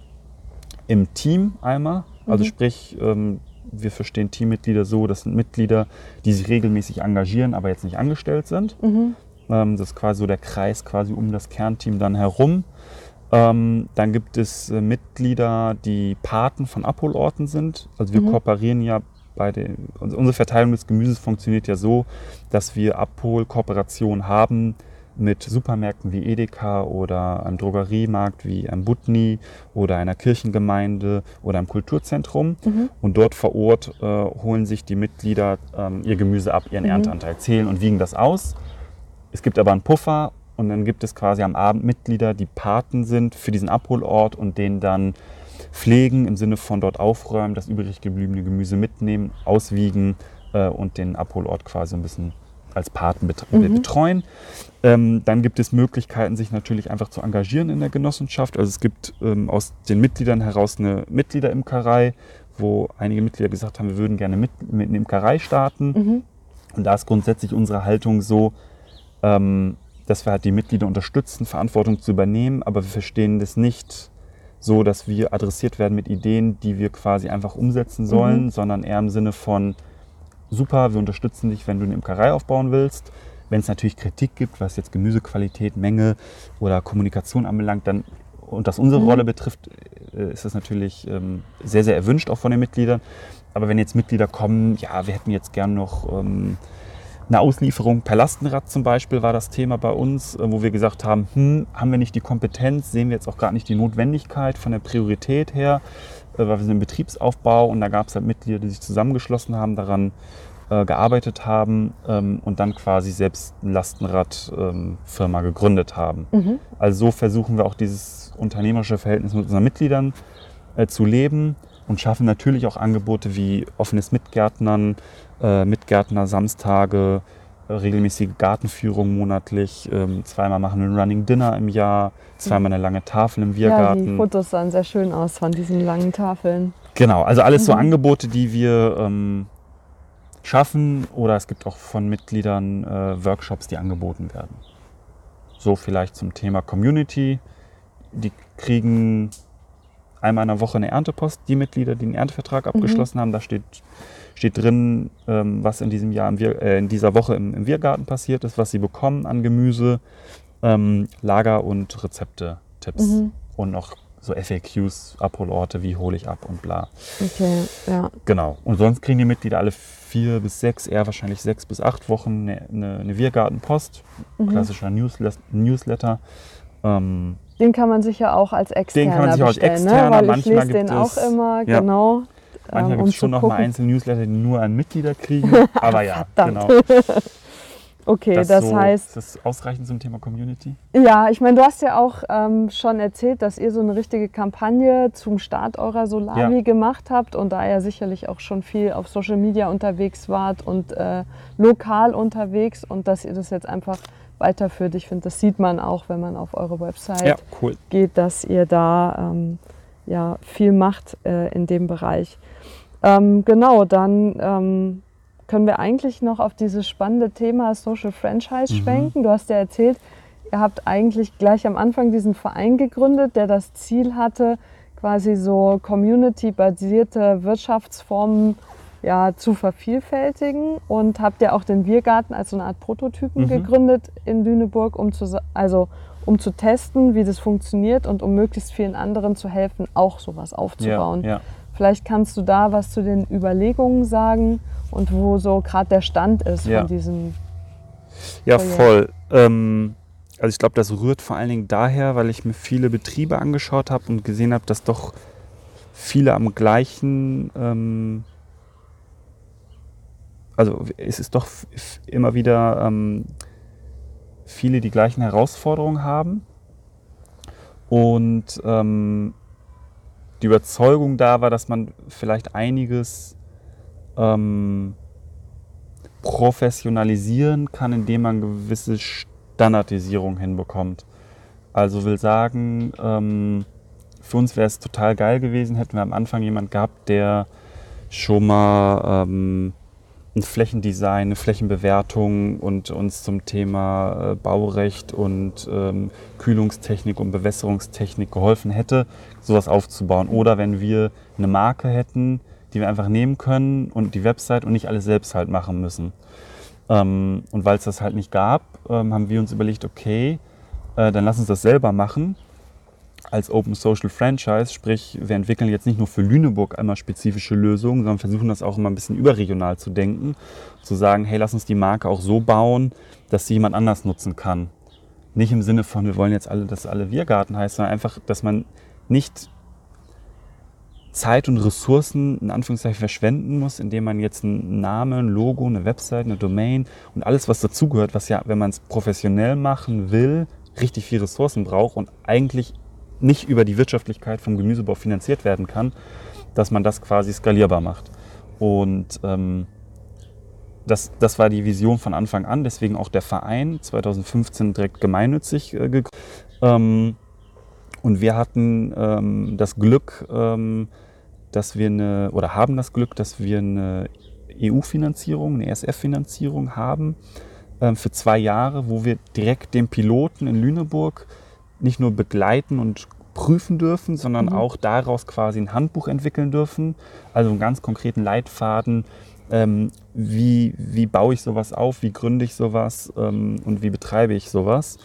Im Team einmal, also mhm. sprich, ähm, wir verstehen Teammitglieder so, das sind Mitglieder, die sich regelmäßig engagieren, aber jetzt nicht angestellt sind. Mhm. Ähm, das ist quasi so der Kreis quasi um das Kernteam dann herum. Ähm, dann gibt es äh, Mitglieder, die Paten von Abholorten sind. Also wir mhm. kooperieren ja bei den, also unsere Verteilung des Gemüses funktioniert ja so, dass wir Abholkooperationen haben mit Supermärkten wie Edeka oder einem Drogeriemarkt wie einem Butni oder einer Kirchengemeinde oder einem Kulturzentrum. Mhm. Und dort vor Ort äh, holen sich die Mitglieder ähm, ihr Gemüse ab, ihren mhm. Ernteanteil, zählen und wiegen das aus. Es gibt aber einen Puffer und dann gibt es quasi am Abend Mitglieder, die Paten sind für diesen Abholort und den dann pflegen im Sinne von dort aufräumen, das übrig gebliebene Gemüse mitnehmen, auswiegen äh, und den Abholort quasi ein bisschen als Paten mhm. betreuen. Ähm, dann gibt es Möglichkeiten, sich natürlich einfach zu engagieren in der Genossenschaft. Also es gibt ähm, aus den Mitgliedern heraus eine Mitgliederimkerei, wo einige Mitglieder gesagt haben, wir würden gerne mit, mit einer Imkerei starten. Mhm. Und da ist grundsätzlich unsere Haltung so, ähm, dass wir halt die Mitglieder unterstützen, Verantwortung zu übernehmen, aber wir verstehen das nicht so, dass wir adressiert werden mit Ideen, die wir quasi einfach umsetzen sollen, Mhm. sondern eher im Sinne von, super, wir unterstützen dich, wenn du eine Imkerei aufbauen willst. Wenn es natürlich Kritik gibt, was jetzt Gemüsequalität, Menge oder Kommunikation anbelangt, dann und das unsere Mhm. Rolle betrifft, äh, ist das natürlich ähm, sehr, sehr erwünscht, auch von den Mitgliedern. Aber wenn jetzt Mitglieder kommen, ja, wir hätten jetzt gern noch ähm, eine Auslieferung per Lastenrad zum Beispiel war das Thema bei uns, äh, wo wir gesagt haben, hm, haben wir nicht die Kompetenz, sehen wir jetzt auch gar nicht die Notwendigkeit von der Priorität her, äh, weil wir sind im Betriebsaufbau und da gab es halt Mitglieder, die sich zusammengeschlossen haben, daran äh, gearbeitet haben ähm, und dann quasi selbst eine Lastenradfirma gegründet haben. Mhm. Also so versuchen wir auch dieses unternehmerische Verhältnis mit unseren Mitgliedern äh, zu leben und schaffen natürlich auch Angebote wie offenes Mitgärtnern, äh, Mitgärtner Samstage, regelmäßige Gartenführung monatlich, ähm, zweimal machen wir ein Running Dinner im Jahr, zweimal eine lange Tafel im Ja, die Biergarten. Fotos sahen sehr schön aus von diesen langen Tafeln. Genau, also alles so Mhm. Angebote, die wir ähm, schaffen oder es gibt auch von Mitgliedern äh, Workshops, die angeboten werden. So vielleicht zum Thema Community. Die kriegen einmal in der Woche eine Erntepost, die Mitglieder, die einen Erntevertrag abgeschlossen haben. Da steht, steht drin, ähm, was in diesem Jahr, Wir, äh, in dieser Woche im, im Wirgarten passiert ist, was sie bekommen an Gemüse, ähm, Lager- und Rezepte-Tipps. Mhm. Und noch so FAQs, Abholorte, wie hole ich ab und bla. Okay, ja. Genau. Und sonst kriegen die Mitglieder alle vier bis sechs, eher wahrscheinlich sechs bis acht Wochen eine, eine, eine Wirgartenpost, Mhm. klassischer Newslet Newsletter. Ähm, Den kann man sich ja auch als externer kann man sich auch als bestellen, externer, ne? weil ich manchmal lese den auch immer, ja. genau. Manchmal ähm, gibt es schon noch mal einzelne Newsletter, die nur an Mitglieder kriegen. Aber ja, genau. Okay, das, so, heißt, Ist das ausreichend zum Thema Community? ja, ich meine, du hast ja auch ähm, schon erzählt, dass ihr so eine richtige Kampagne zum Start eurer Solavi Ja. gemacht habt und da ihr sicherlich auch schon viel auf Social Media unterwegs wart und äh, lokal unterwegs und dass ihr das jetzt einfach weiterführt. Ich finde, das sieht man auch, wenn man auf eure Website Ja, cool. geht, dass ihr da ähm, ja, viel macht äh, in dem Bereich. Ähm, genau, dann ähm, können wir eigentlich noch auf dieses spannende Thema Social Franchise Mhm. schwenken. Du hast ja erzählt, ihr habt eigentlich gleich am Anfang diesen Verein gegründet, der das Ziel hatte, quasi so community-basierte Wirtschaftsformen ja, zu vervielfältigen und habt ja auch den Biergarten als so eine Art Prototypen Mhm. gegründet in Lüneburg, um zu, also, um zu testen, wie das funktioniert und um möglichst vielen anderen zu helfen, auch sowas aufzubauen. Ja, ja. Vielleicht kannst du da was zu den Überlegungen sagen und wo so gerade der Stand ist Ja. von diesem. Ja, Projekt. voll. Ähm, also ich glaube, das rührt vor allen Dingen daher, weil ich mir viele Betriebe angeschaut habe und gesehen habe, dass doch viele am gleichen, ähm, also es ist doch immer wieder ähm, viele die gleichen Herausforderungen haben und ähm, die Überzeugung da war, dass man vielleicht einiges ähm, professionalisieren kann, indem man gewisse Standardisierung hinbekommt. Also will sagen, ähm, für uns wäre es total geil gewesen, hätten wir am Anfang jemand gehabt, der schon mal ähm, ein Flächendesign, eine Flächenbewertung und uns zum Thema äh, Baurecht und ähm, Kühlungstechnik und Bewässerungstechnik geholfen hätte, sowas aufzubauen. Oder wenn wir eine Marke hätten, die wir einfach nehmen können und die Website und nicht alles selbst halt machen müssen. Ähm, und weil es das halt nicht gab, ähm, haben wir uns überlegt, okay, äh, dann lass uns das selber machen als Open Social Franchise, sprich wir entwickeln jetzt nicht nur für Lüneburg einmal spezifische Lösungen, sondern versuchen das auch immer ein bisschen überregional zu denken, zu sagen, hey, lass uns die Marke auch so bauen, dass sie jemand anders nutzen kann. Nicht im Sinne von, wir wollen jetzt alle, dass alle Wirgarten heißt, sondern einfach, dass man nicht Zeit und Ressourcen in Anführungszeichen verschwenden muss, indem man jetzt einen Namen, ein Logo, eine Website, eine Domain und alles, was dazugehört, was ja, wenn man es professionell machen will, richtig viel Ressourcen braucht und eigentlich nicht über die Wirtschaftlichkeit vom Gemüsebau finanziert werden kann, dass man das quasi skalierbar macht. Und ähm, das, das war die Vision von Anfang an, deswegen auch der Verein 2015 direkt gemeinnützig äh, gegründet. Ähm, und wir hatten ähm, das Glück, ähm, dass wir eine, oder haben das Glück, dass wir eine EU-Finanzierung, eine ESF-Finanzierung haben ähm, für zwei Jahre, wo wir direkt den Piloten in Lüneburg nicht nur begleiten und prüfen dürfen, sondern Mhm. auch daraus quasi ein Handbuch entwickeln dürfen. Also einen ganz konkreten Leitfaden, ähm, wie, wie baue ich sowas auf, wie gründe ich sowas ähm, und wie betreibe ich sowas.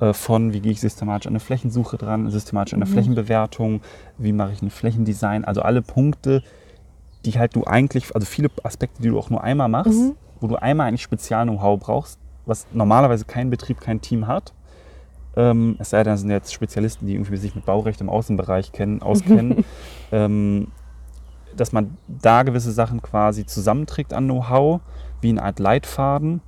Äh, von wie gehe ich systematisch an eine Flächensuche dran, systematisch an eine Mhm. Flächenbewertung, wie mache ich ein Flächendesign, also alle Punkte, die halt du eigentlich, also viele Aspekte, die du auch nur einmal machst, Mhm. wo du einmal eigentlich Spezial-Know-how brauchst, was normalerweise kein Betrieb, kein Team hat. Ähm, es sei denn, das sind jetzt Spezialisten, die irgendwie sich mit Baurecht im Außenbereich kennen, auskennen, ähm, dass man da gewisse Sachen quasi zusammenträgt an Know-how, wie eine Art Leitfaden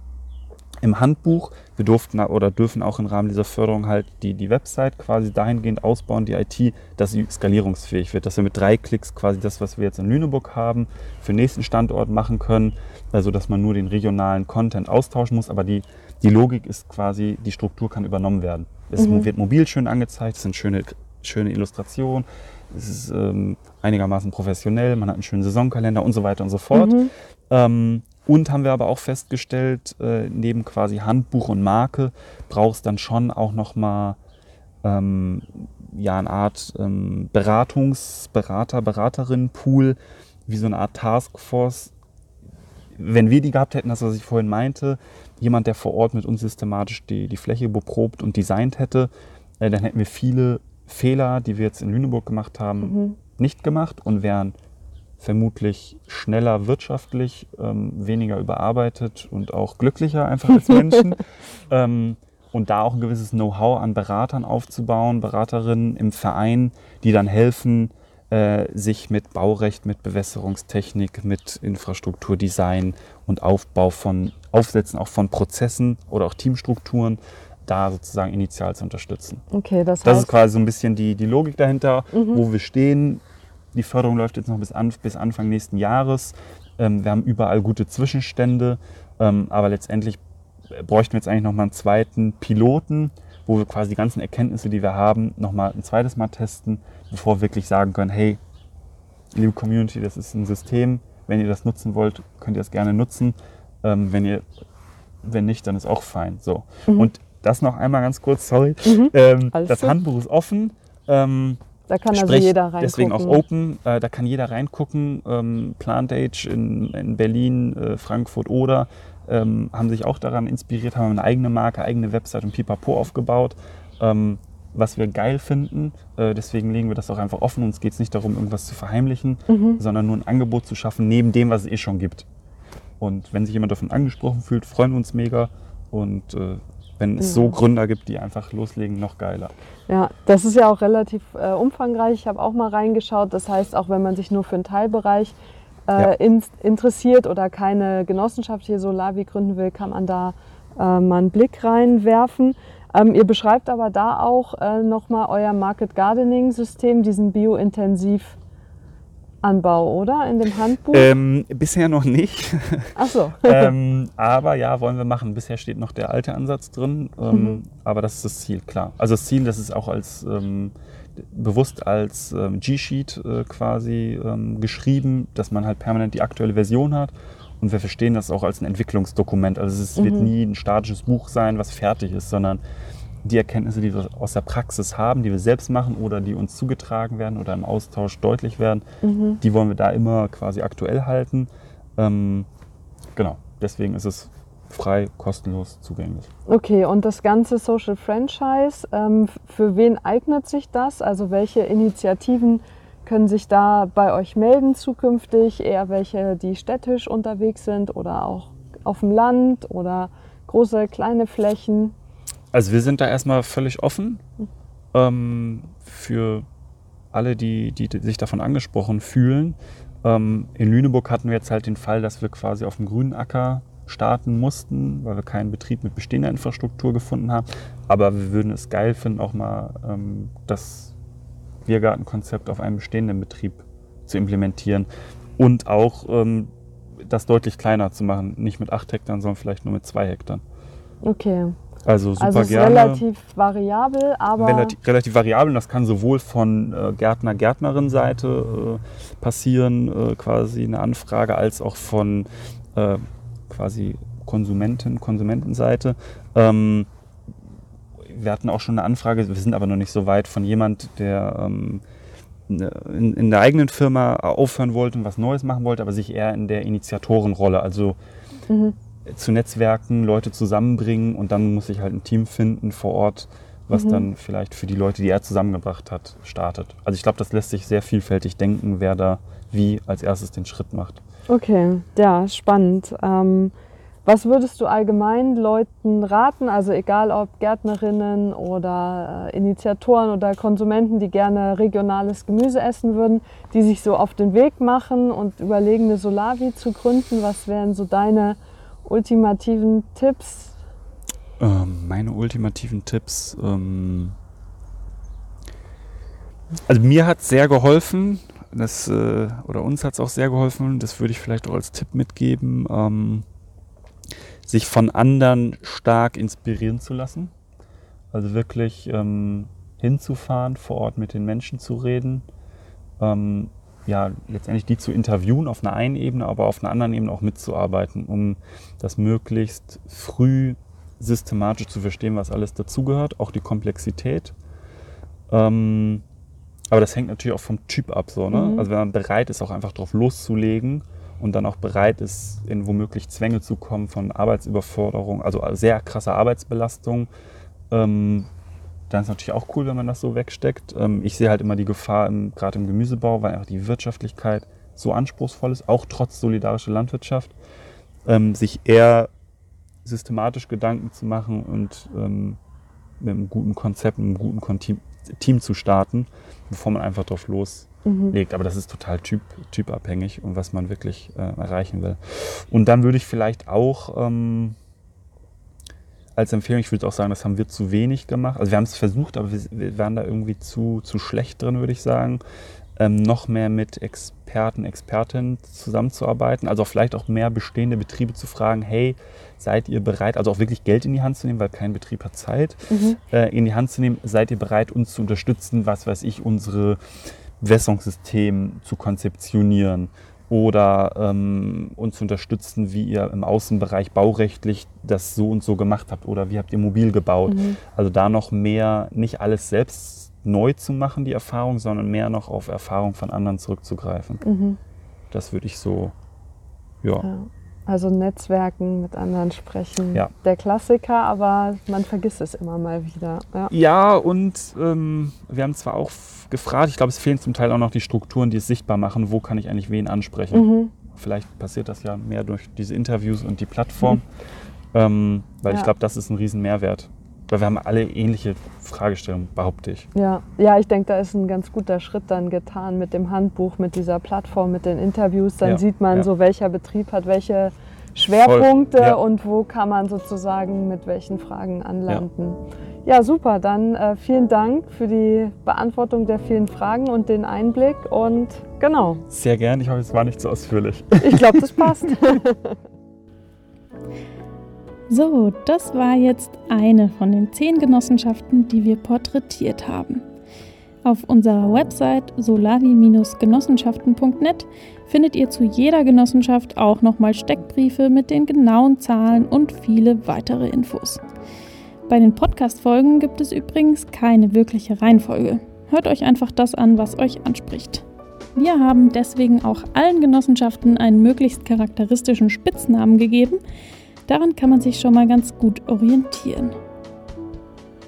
im Handbuch. Wir durften oder dürfen auch im Rahmen dieser Förderung halt die, die Website quasi dahingehend ausbauen, die IT, dass sie skalierungsfähig wird, dass wir mit drei Klicks quasi das, was wir jetzt in Lüneburg haben, für den nächsten Standort machen können, also dass man nur den regionalen Content austauschen muss, aber die, die Logik ist quasi, die Struktur kann übernommen werden. Es Mhm. wird mobil schön angezeigt, es sind schöne, schöne Illustrationen, es ist ähm, einigermaßen professionell, man hat einen schönen Saisonkalender und so weiter und so fort. Mhm. Ähm, und haben wir aber auch festgestellt, äh, neben quasi Handbuch und Marke brauchst dann schon auch nochmal ähm, ja, eine Art ähm, Beratungsberater, Beraterin-Pool, wie so eine Art Taskforce. Wenn wir die gehabt hätten, das, was ich vorhin meinte, jemand, der vor Ort mit uns systematisch die, die Fläche beprobt und designt hätte, äh, dann hätten wir viele Fehler, die wir jetzt in Lüneburg gemacht haben, Mhm. nicht gemacht und wären vermutlich schneller wirtschaftlich, ähm, weniger überarbeitet und auch glücklicher einfach als Menschen. ähm, und da auch ein gewisses Know-how an Beratern aufzubauen, Beraterinnen im Verein, die dann helfen, äh, sich mit Baurecht, mit Bewässerungstechnik, mit Infrastrukturdesign und Aufbau von Aufsätzen auch von Prozessen oder auch Teamstrukturen da sozusagen initial zu unterstützen. Okay, das, Das ist heißt, quasi so ein bisschen die, die Logik dahinter, Mhm. wo wir stehen. Die Förderung läuft jetzt noch bis, an, bis Anfang nächsten Jahres. Ähm, wir haben überall gute Zwischenstände, ähm, aber letztendlich bräuchten wir jetzt eigentlich nochmal einen zweiten Piloten, wo wir quasi die ganzen Erkenntnisse, die wir haben, nochmal ein zweites Mal testen, bevor wir wirklich sagen können, hey, liebe Community, das ist ein System, wenn ihr das nutzen wollt, könnt ihr es gerne nutzen. Ähm, wenn, ihr, wenn nicht, dann ist auch fein. So. Mhm. Und das noch einmal ganz kurz, sorry. Mhm. Ähm, das gut. Handbuch ist offen. Ähm, da kann also sprich, jeder reingucken. deswegen auch open. Äh, da kann jeder reingucken. Ähm, Plantage in, in Berlin, äh, Frankfurt oder ähm, haben sich auch daran inspiriert, haben eine eigene Marke, eigene Website und Pipapo aufgebaut. Ähm, was wir geil finden. Äh, deswegen legen wir das auch einfach offen. Uns geht es nicht darum, irgendwas zu verheimlichen, Mhm. sondern nur ein Angebot zu schaffen, neben dem, was es eh schon gibt. Und wenn sich jemand davon angesprochen fühlt, freuen wir uns mega. Und äh, wenn es Ja. so Gründer gibt, die einfach loslegen, noch geiler. Ja, das ist ja auch relativ äh, umfangreich. Ich habe auch mal reingeschaut. Das heißt, auch wenn man sich nur für einen Teilbereich Ja. in, interessiert oder keine genossenschaftliche Solavi gründen will, kann man da äh, mal einen Blick reinwerfen. Ähm, ihr beschreibt aber da auch äh, nochmal euer Market Gardening System, diesen biointensiv Anbau, oder? In dem Handbuch? Ähm, bisher noch nicht. Ach so. ähm, aber ja, wollen wir machen. Bisher steht noch der alte Ansatz drin. Ähm, Mhm. Aber das ist das Ziel, klar. Also das Ziel, das ist auch als ähm, bewusst als ähm, G-Sheet äh, quasi ähm, geschrieben, dass man halt permanent die aktuelle Version hat. Und wir verstehen das auch als ein Entwicklungsdokument. Also es wird Mhm. nie ein statisches Buch sein, was fertig ist, sondern die Erkenntnisse, die wir aus der Praxis haben, die wir selbst machen oder die uns zugetragen werden oder im Austausch deutlich werden, Mhm. die wollen wir da immer quasi aktuell halten. Ähm, genau, deswegen ist es frei, kostenlos zugänglich. Okay, und das ganze Social Franchise, ähm, für wen eignet sich das? Also welche Initiativen können sich da bei euch melden zukünftig? Eher welche, die städtisch unterwegs sind oder auch auf dem Land oder große, kleine Flächen? Also wir sind da erstmal völlig offen ähm, für alle, die, die sich davon angesprochen fühlen. Ähm, in Lüneburg hatten wir jetzt halt den Fall, dass wir quasi auf dem grünen Acker starten mussten, weil wir keinen Betrieb mit bestehender Infrastruktur gefunden haben. Aber wir würden es geil finden, auch mal ähm, das Biergartenkonzept auf einem bestehenden Betrieb zu implementieren und auch ähm, das deutlich kleiner zu machen. Nicht mit acht Hektar, sondern vielleicht nur mit zwei Hektar. Okay, Also super also es ist gerne. relativ variabel, aber relativ, relativ variabel. und Das kann sowohl von äh, Gärtner, Gärtnerin-Seite äh, passieren, äh, quasi eine Anfrage, als auch von äh, quasi Konsumenten, Konsumentenseite. Ähm, wir hatten auch schon eine Anfrage, wir sind aber noch nicht so weit, von jemand, der ähm, ne, in, in, der eigenen Firma aufhören wollte und was Neues machen wollte, aber sich eher in der Initiatorenrolle, also mhm. zu Netzwerken, Leute zusammenbringen und dann muss ich halt ein Team finden vor Ort, was mhm. dann vielleicht für die Leute, die er zusammengebracht hat, startet. Also ich glaube, das lässt sich sehr vielfältig denken, wer da wie als erstes den Schritt macht. Okay, ja, spannend. Ähm, was würdest du allgemein Leuten raten, also egal ob Gärtnerinnen oder äh, Initiatoren oder Konsumenten, die gerne regionales Gemüse essen würden, die sich so auf den Weg machen und überlegen, eine Solavi zu gründen? Was wären so deine ultimativen Tipps? Ähm, meine ultimativen Tipps. Ähm also mir hat es sehr geholfen, das, äh, oder uns hat es auch sehr geholfen, das würde ich vielleicht auch als Tipp mitgeben. Ähm sich von anderen stark inspirieren zu lassen. Also wirklich ähm, hinzufahren, vor Ort mit den Menschen zu reden. Ähm, ja, letztendlich die zu interviewen auf einer einen Ebene, aber auf einer anderen Ebene auch mitzuarbeiten, um das möglichst früh systematisch zu verstehen, was alles dazugehört, auch die Komplexität. Ähm, aber das hängt natürlich auch vom Typ ab. So, ne? Mhm. Also wenn man bereit ist, auch einfach drauf loszulegen und dann auch bereit ist, in womöglich Zwänge zu kommen von Arbeitsüberforderung, also sehr krasse Arbeitsbelastung, ähm, dann ist es natürlich auch cool, wenn man das so wegsteckt. Ähm, ich sehe halt immer die Gefahr, gerade im Gemüsebau, weil einfach die Wirtschaftlichkeit so anspruchsvoll ist, auch trotz solidarischer Landwirtschaft, ähm, sich eher systematisch Gedanken zu machen und ähm, mit einem guten Konzept, mit einem guten Team zu starten, bevor man einfach drauf mhm. legt. Aber das ist total typ, typabhängig und was man wirklich äh, erreichen will. Und dann würde ich vielleicht auch ähm, als Empfehlung, ich würde auch sagen, das haben wir zu wenig gemacht. Also wir haben es versucht, aber wir, wir waren da irgendwie zu, zu schlecht drin, würde ich sagen. Ähm, noch mehr mit Experten, Expertinnen zusammenzuarbeiten. Also vielleicht auch mehr bestehende Betriebe zu fragen, hey, seid ihr bereit, also auch wirklich Geld in die Hand zu nehmen, weil kein Betrieb hat Zeit, mhm. äh, in die Hand zu nehmen, seid ihr bereit, uns zu unterstützen, was weiß ich, unsere Wässerungssystem zu konzeptionieren oder ähm, uns unterstützen, wie ihr im Außenbereich baurechtlich das so und so gemacht habt oder wie habt ihr mobil gebaut. Mhm. Also da noch mehr, nicht alles selbst neu zu machen, die Erfahrung, sondern mehr noch auf Erfahrung von anderen zurückzugreifen. Mhm. Das würde ich so, ja. ja. Also Netzwerken, mit anderen sprechen. Ja. Der Klassiker, aber man vergisst es immer mal wieder. Ja, ja und ähm, wir haben zwar auch gefragt, ich glaube, es fehlen zum Teil auch noch die Strukturen, die es sichtbar machen, wo kann ich eigentlich wen ansprechen. Mhm. Vielleicht passiert das ja mehr durch diese Interviews und die Plattform, mhm. ähm, weil ja. ich glaube, das ist ein riesen Mehrwert. Weil wir haben alle ähnliche Fragestellungen, behaupte ich. Ja, ja ich denke, da ist ein ganz guter Schritt dann getan mit dem Handbuch, mit dieser Plattform, mit den Interviews. Dann ja, sieht man ja. so, welcher Betrieb hat welche Schwerpunkte ja. und wo kann man sozusagen mit welchen Fragen anlanden. Ja, super. Dann äh, vielen Dank für die Beantwortung der vielen Fragen und den Einblick. Und genau. Sehr gern. Ich hoffe, es war nicht so ausführlich. Ich glaube, das passt. So, das war jetzt eine von den zehn Genossenschaften, die wir porträtiert haben. Auf unserer Website solavi-genossenschaften.net findet ihr zu jeder Genossenschaft auch nochmal Steckbriefe mit den genauen Zahlen und viele weitere Infos. Bei den Podcast-Folgen gibt es übrigens keine wirkliche Reihenfolge. Hört euch einfach das an, was euch anspricht. Wir haben deswegen auch allen Genossenschaften einen möglichst charakteristischen Spitznamen gegeben, Daran kann man sich schon mal ganz gut orientieren.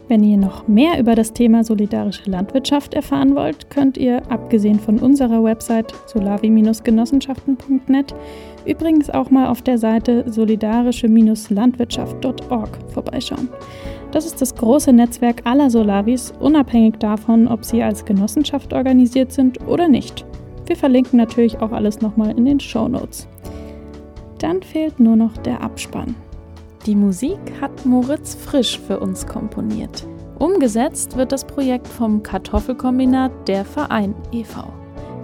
Wenn ihr noch mehr über das Thema solidarische Landwirtschaft erfahren wollt, könnt ihr, abgesehen von unserer Website solavi-genossenschaften.net, übrigens auch mal auf der Seite solidarische-landwirtschaft.org vorbeischauen. Das ist das große Netzwerk aller Solavis, unabhängig davon, ob sie als Genossenschaft organisiert sind oder nicht. Wir verlinken natürlich auch alles nochmal in den Show Notes. Dann fehlt nur noch der Abspann. Die Musik hat Moritz Frisch für uns komponiert. Umgesetzt wird das Projekt vom Kartoffelkombinat Der Verein e.V.,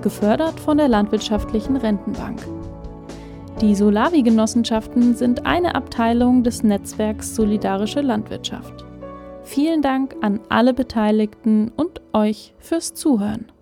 gefördert von der Landwirtschaftlichen Rentenbank. Die Solavi-Genossenschaften sind eine Abteilung des Netzwerks Solidarische Landwirtschaft. Vielen Dank an alle Beteiligten und euch fürs Zuhören.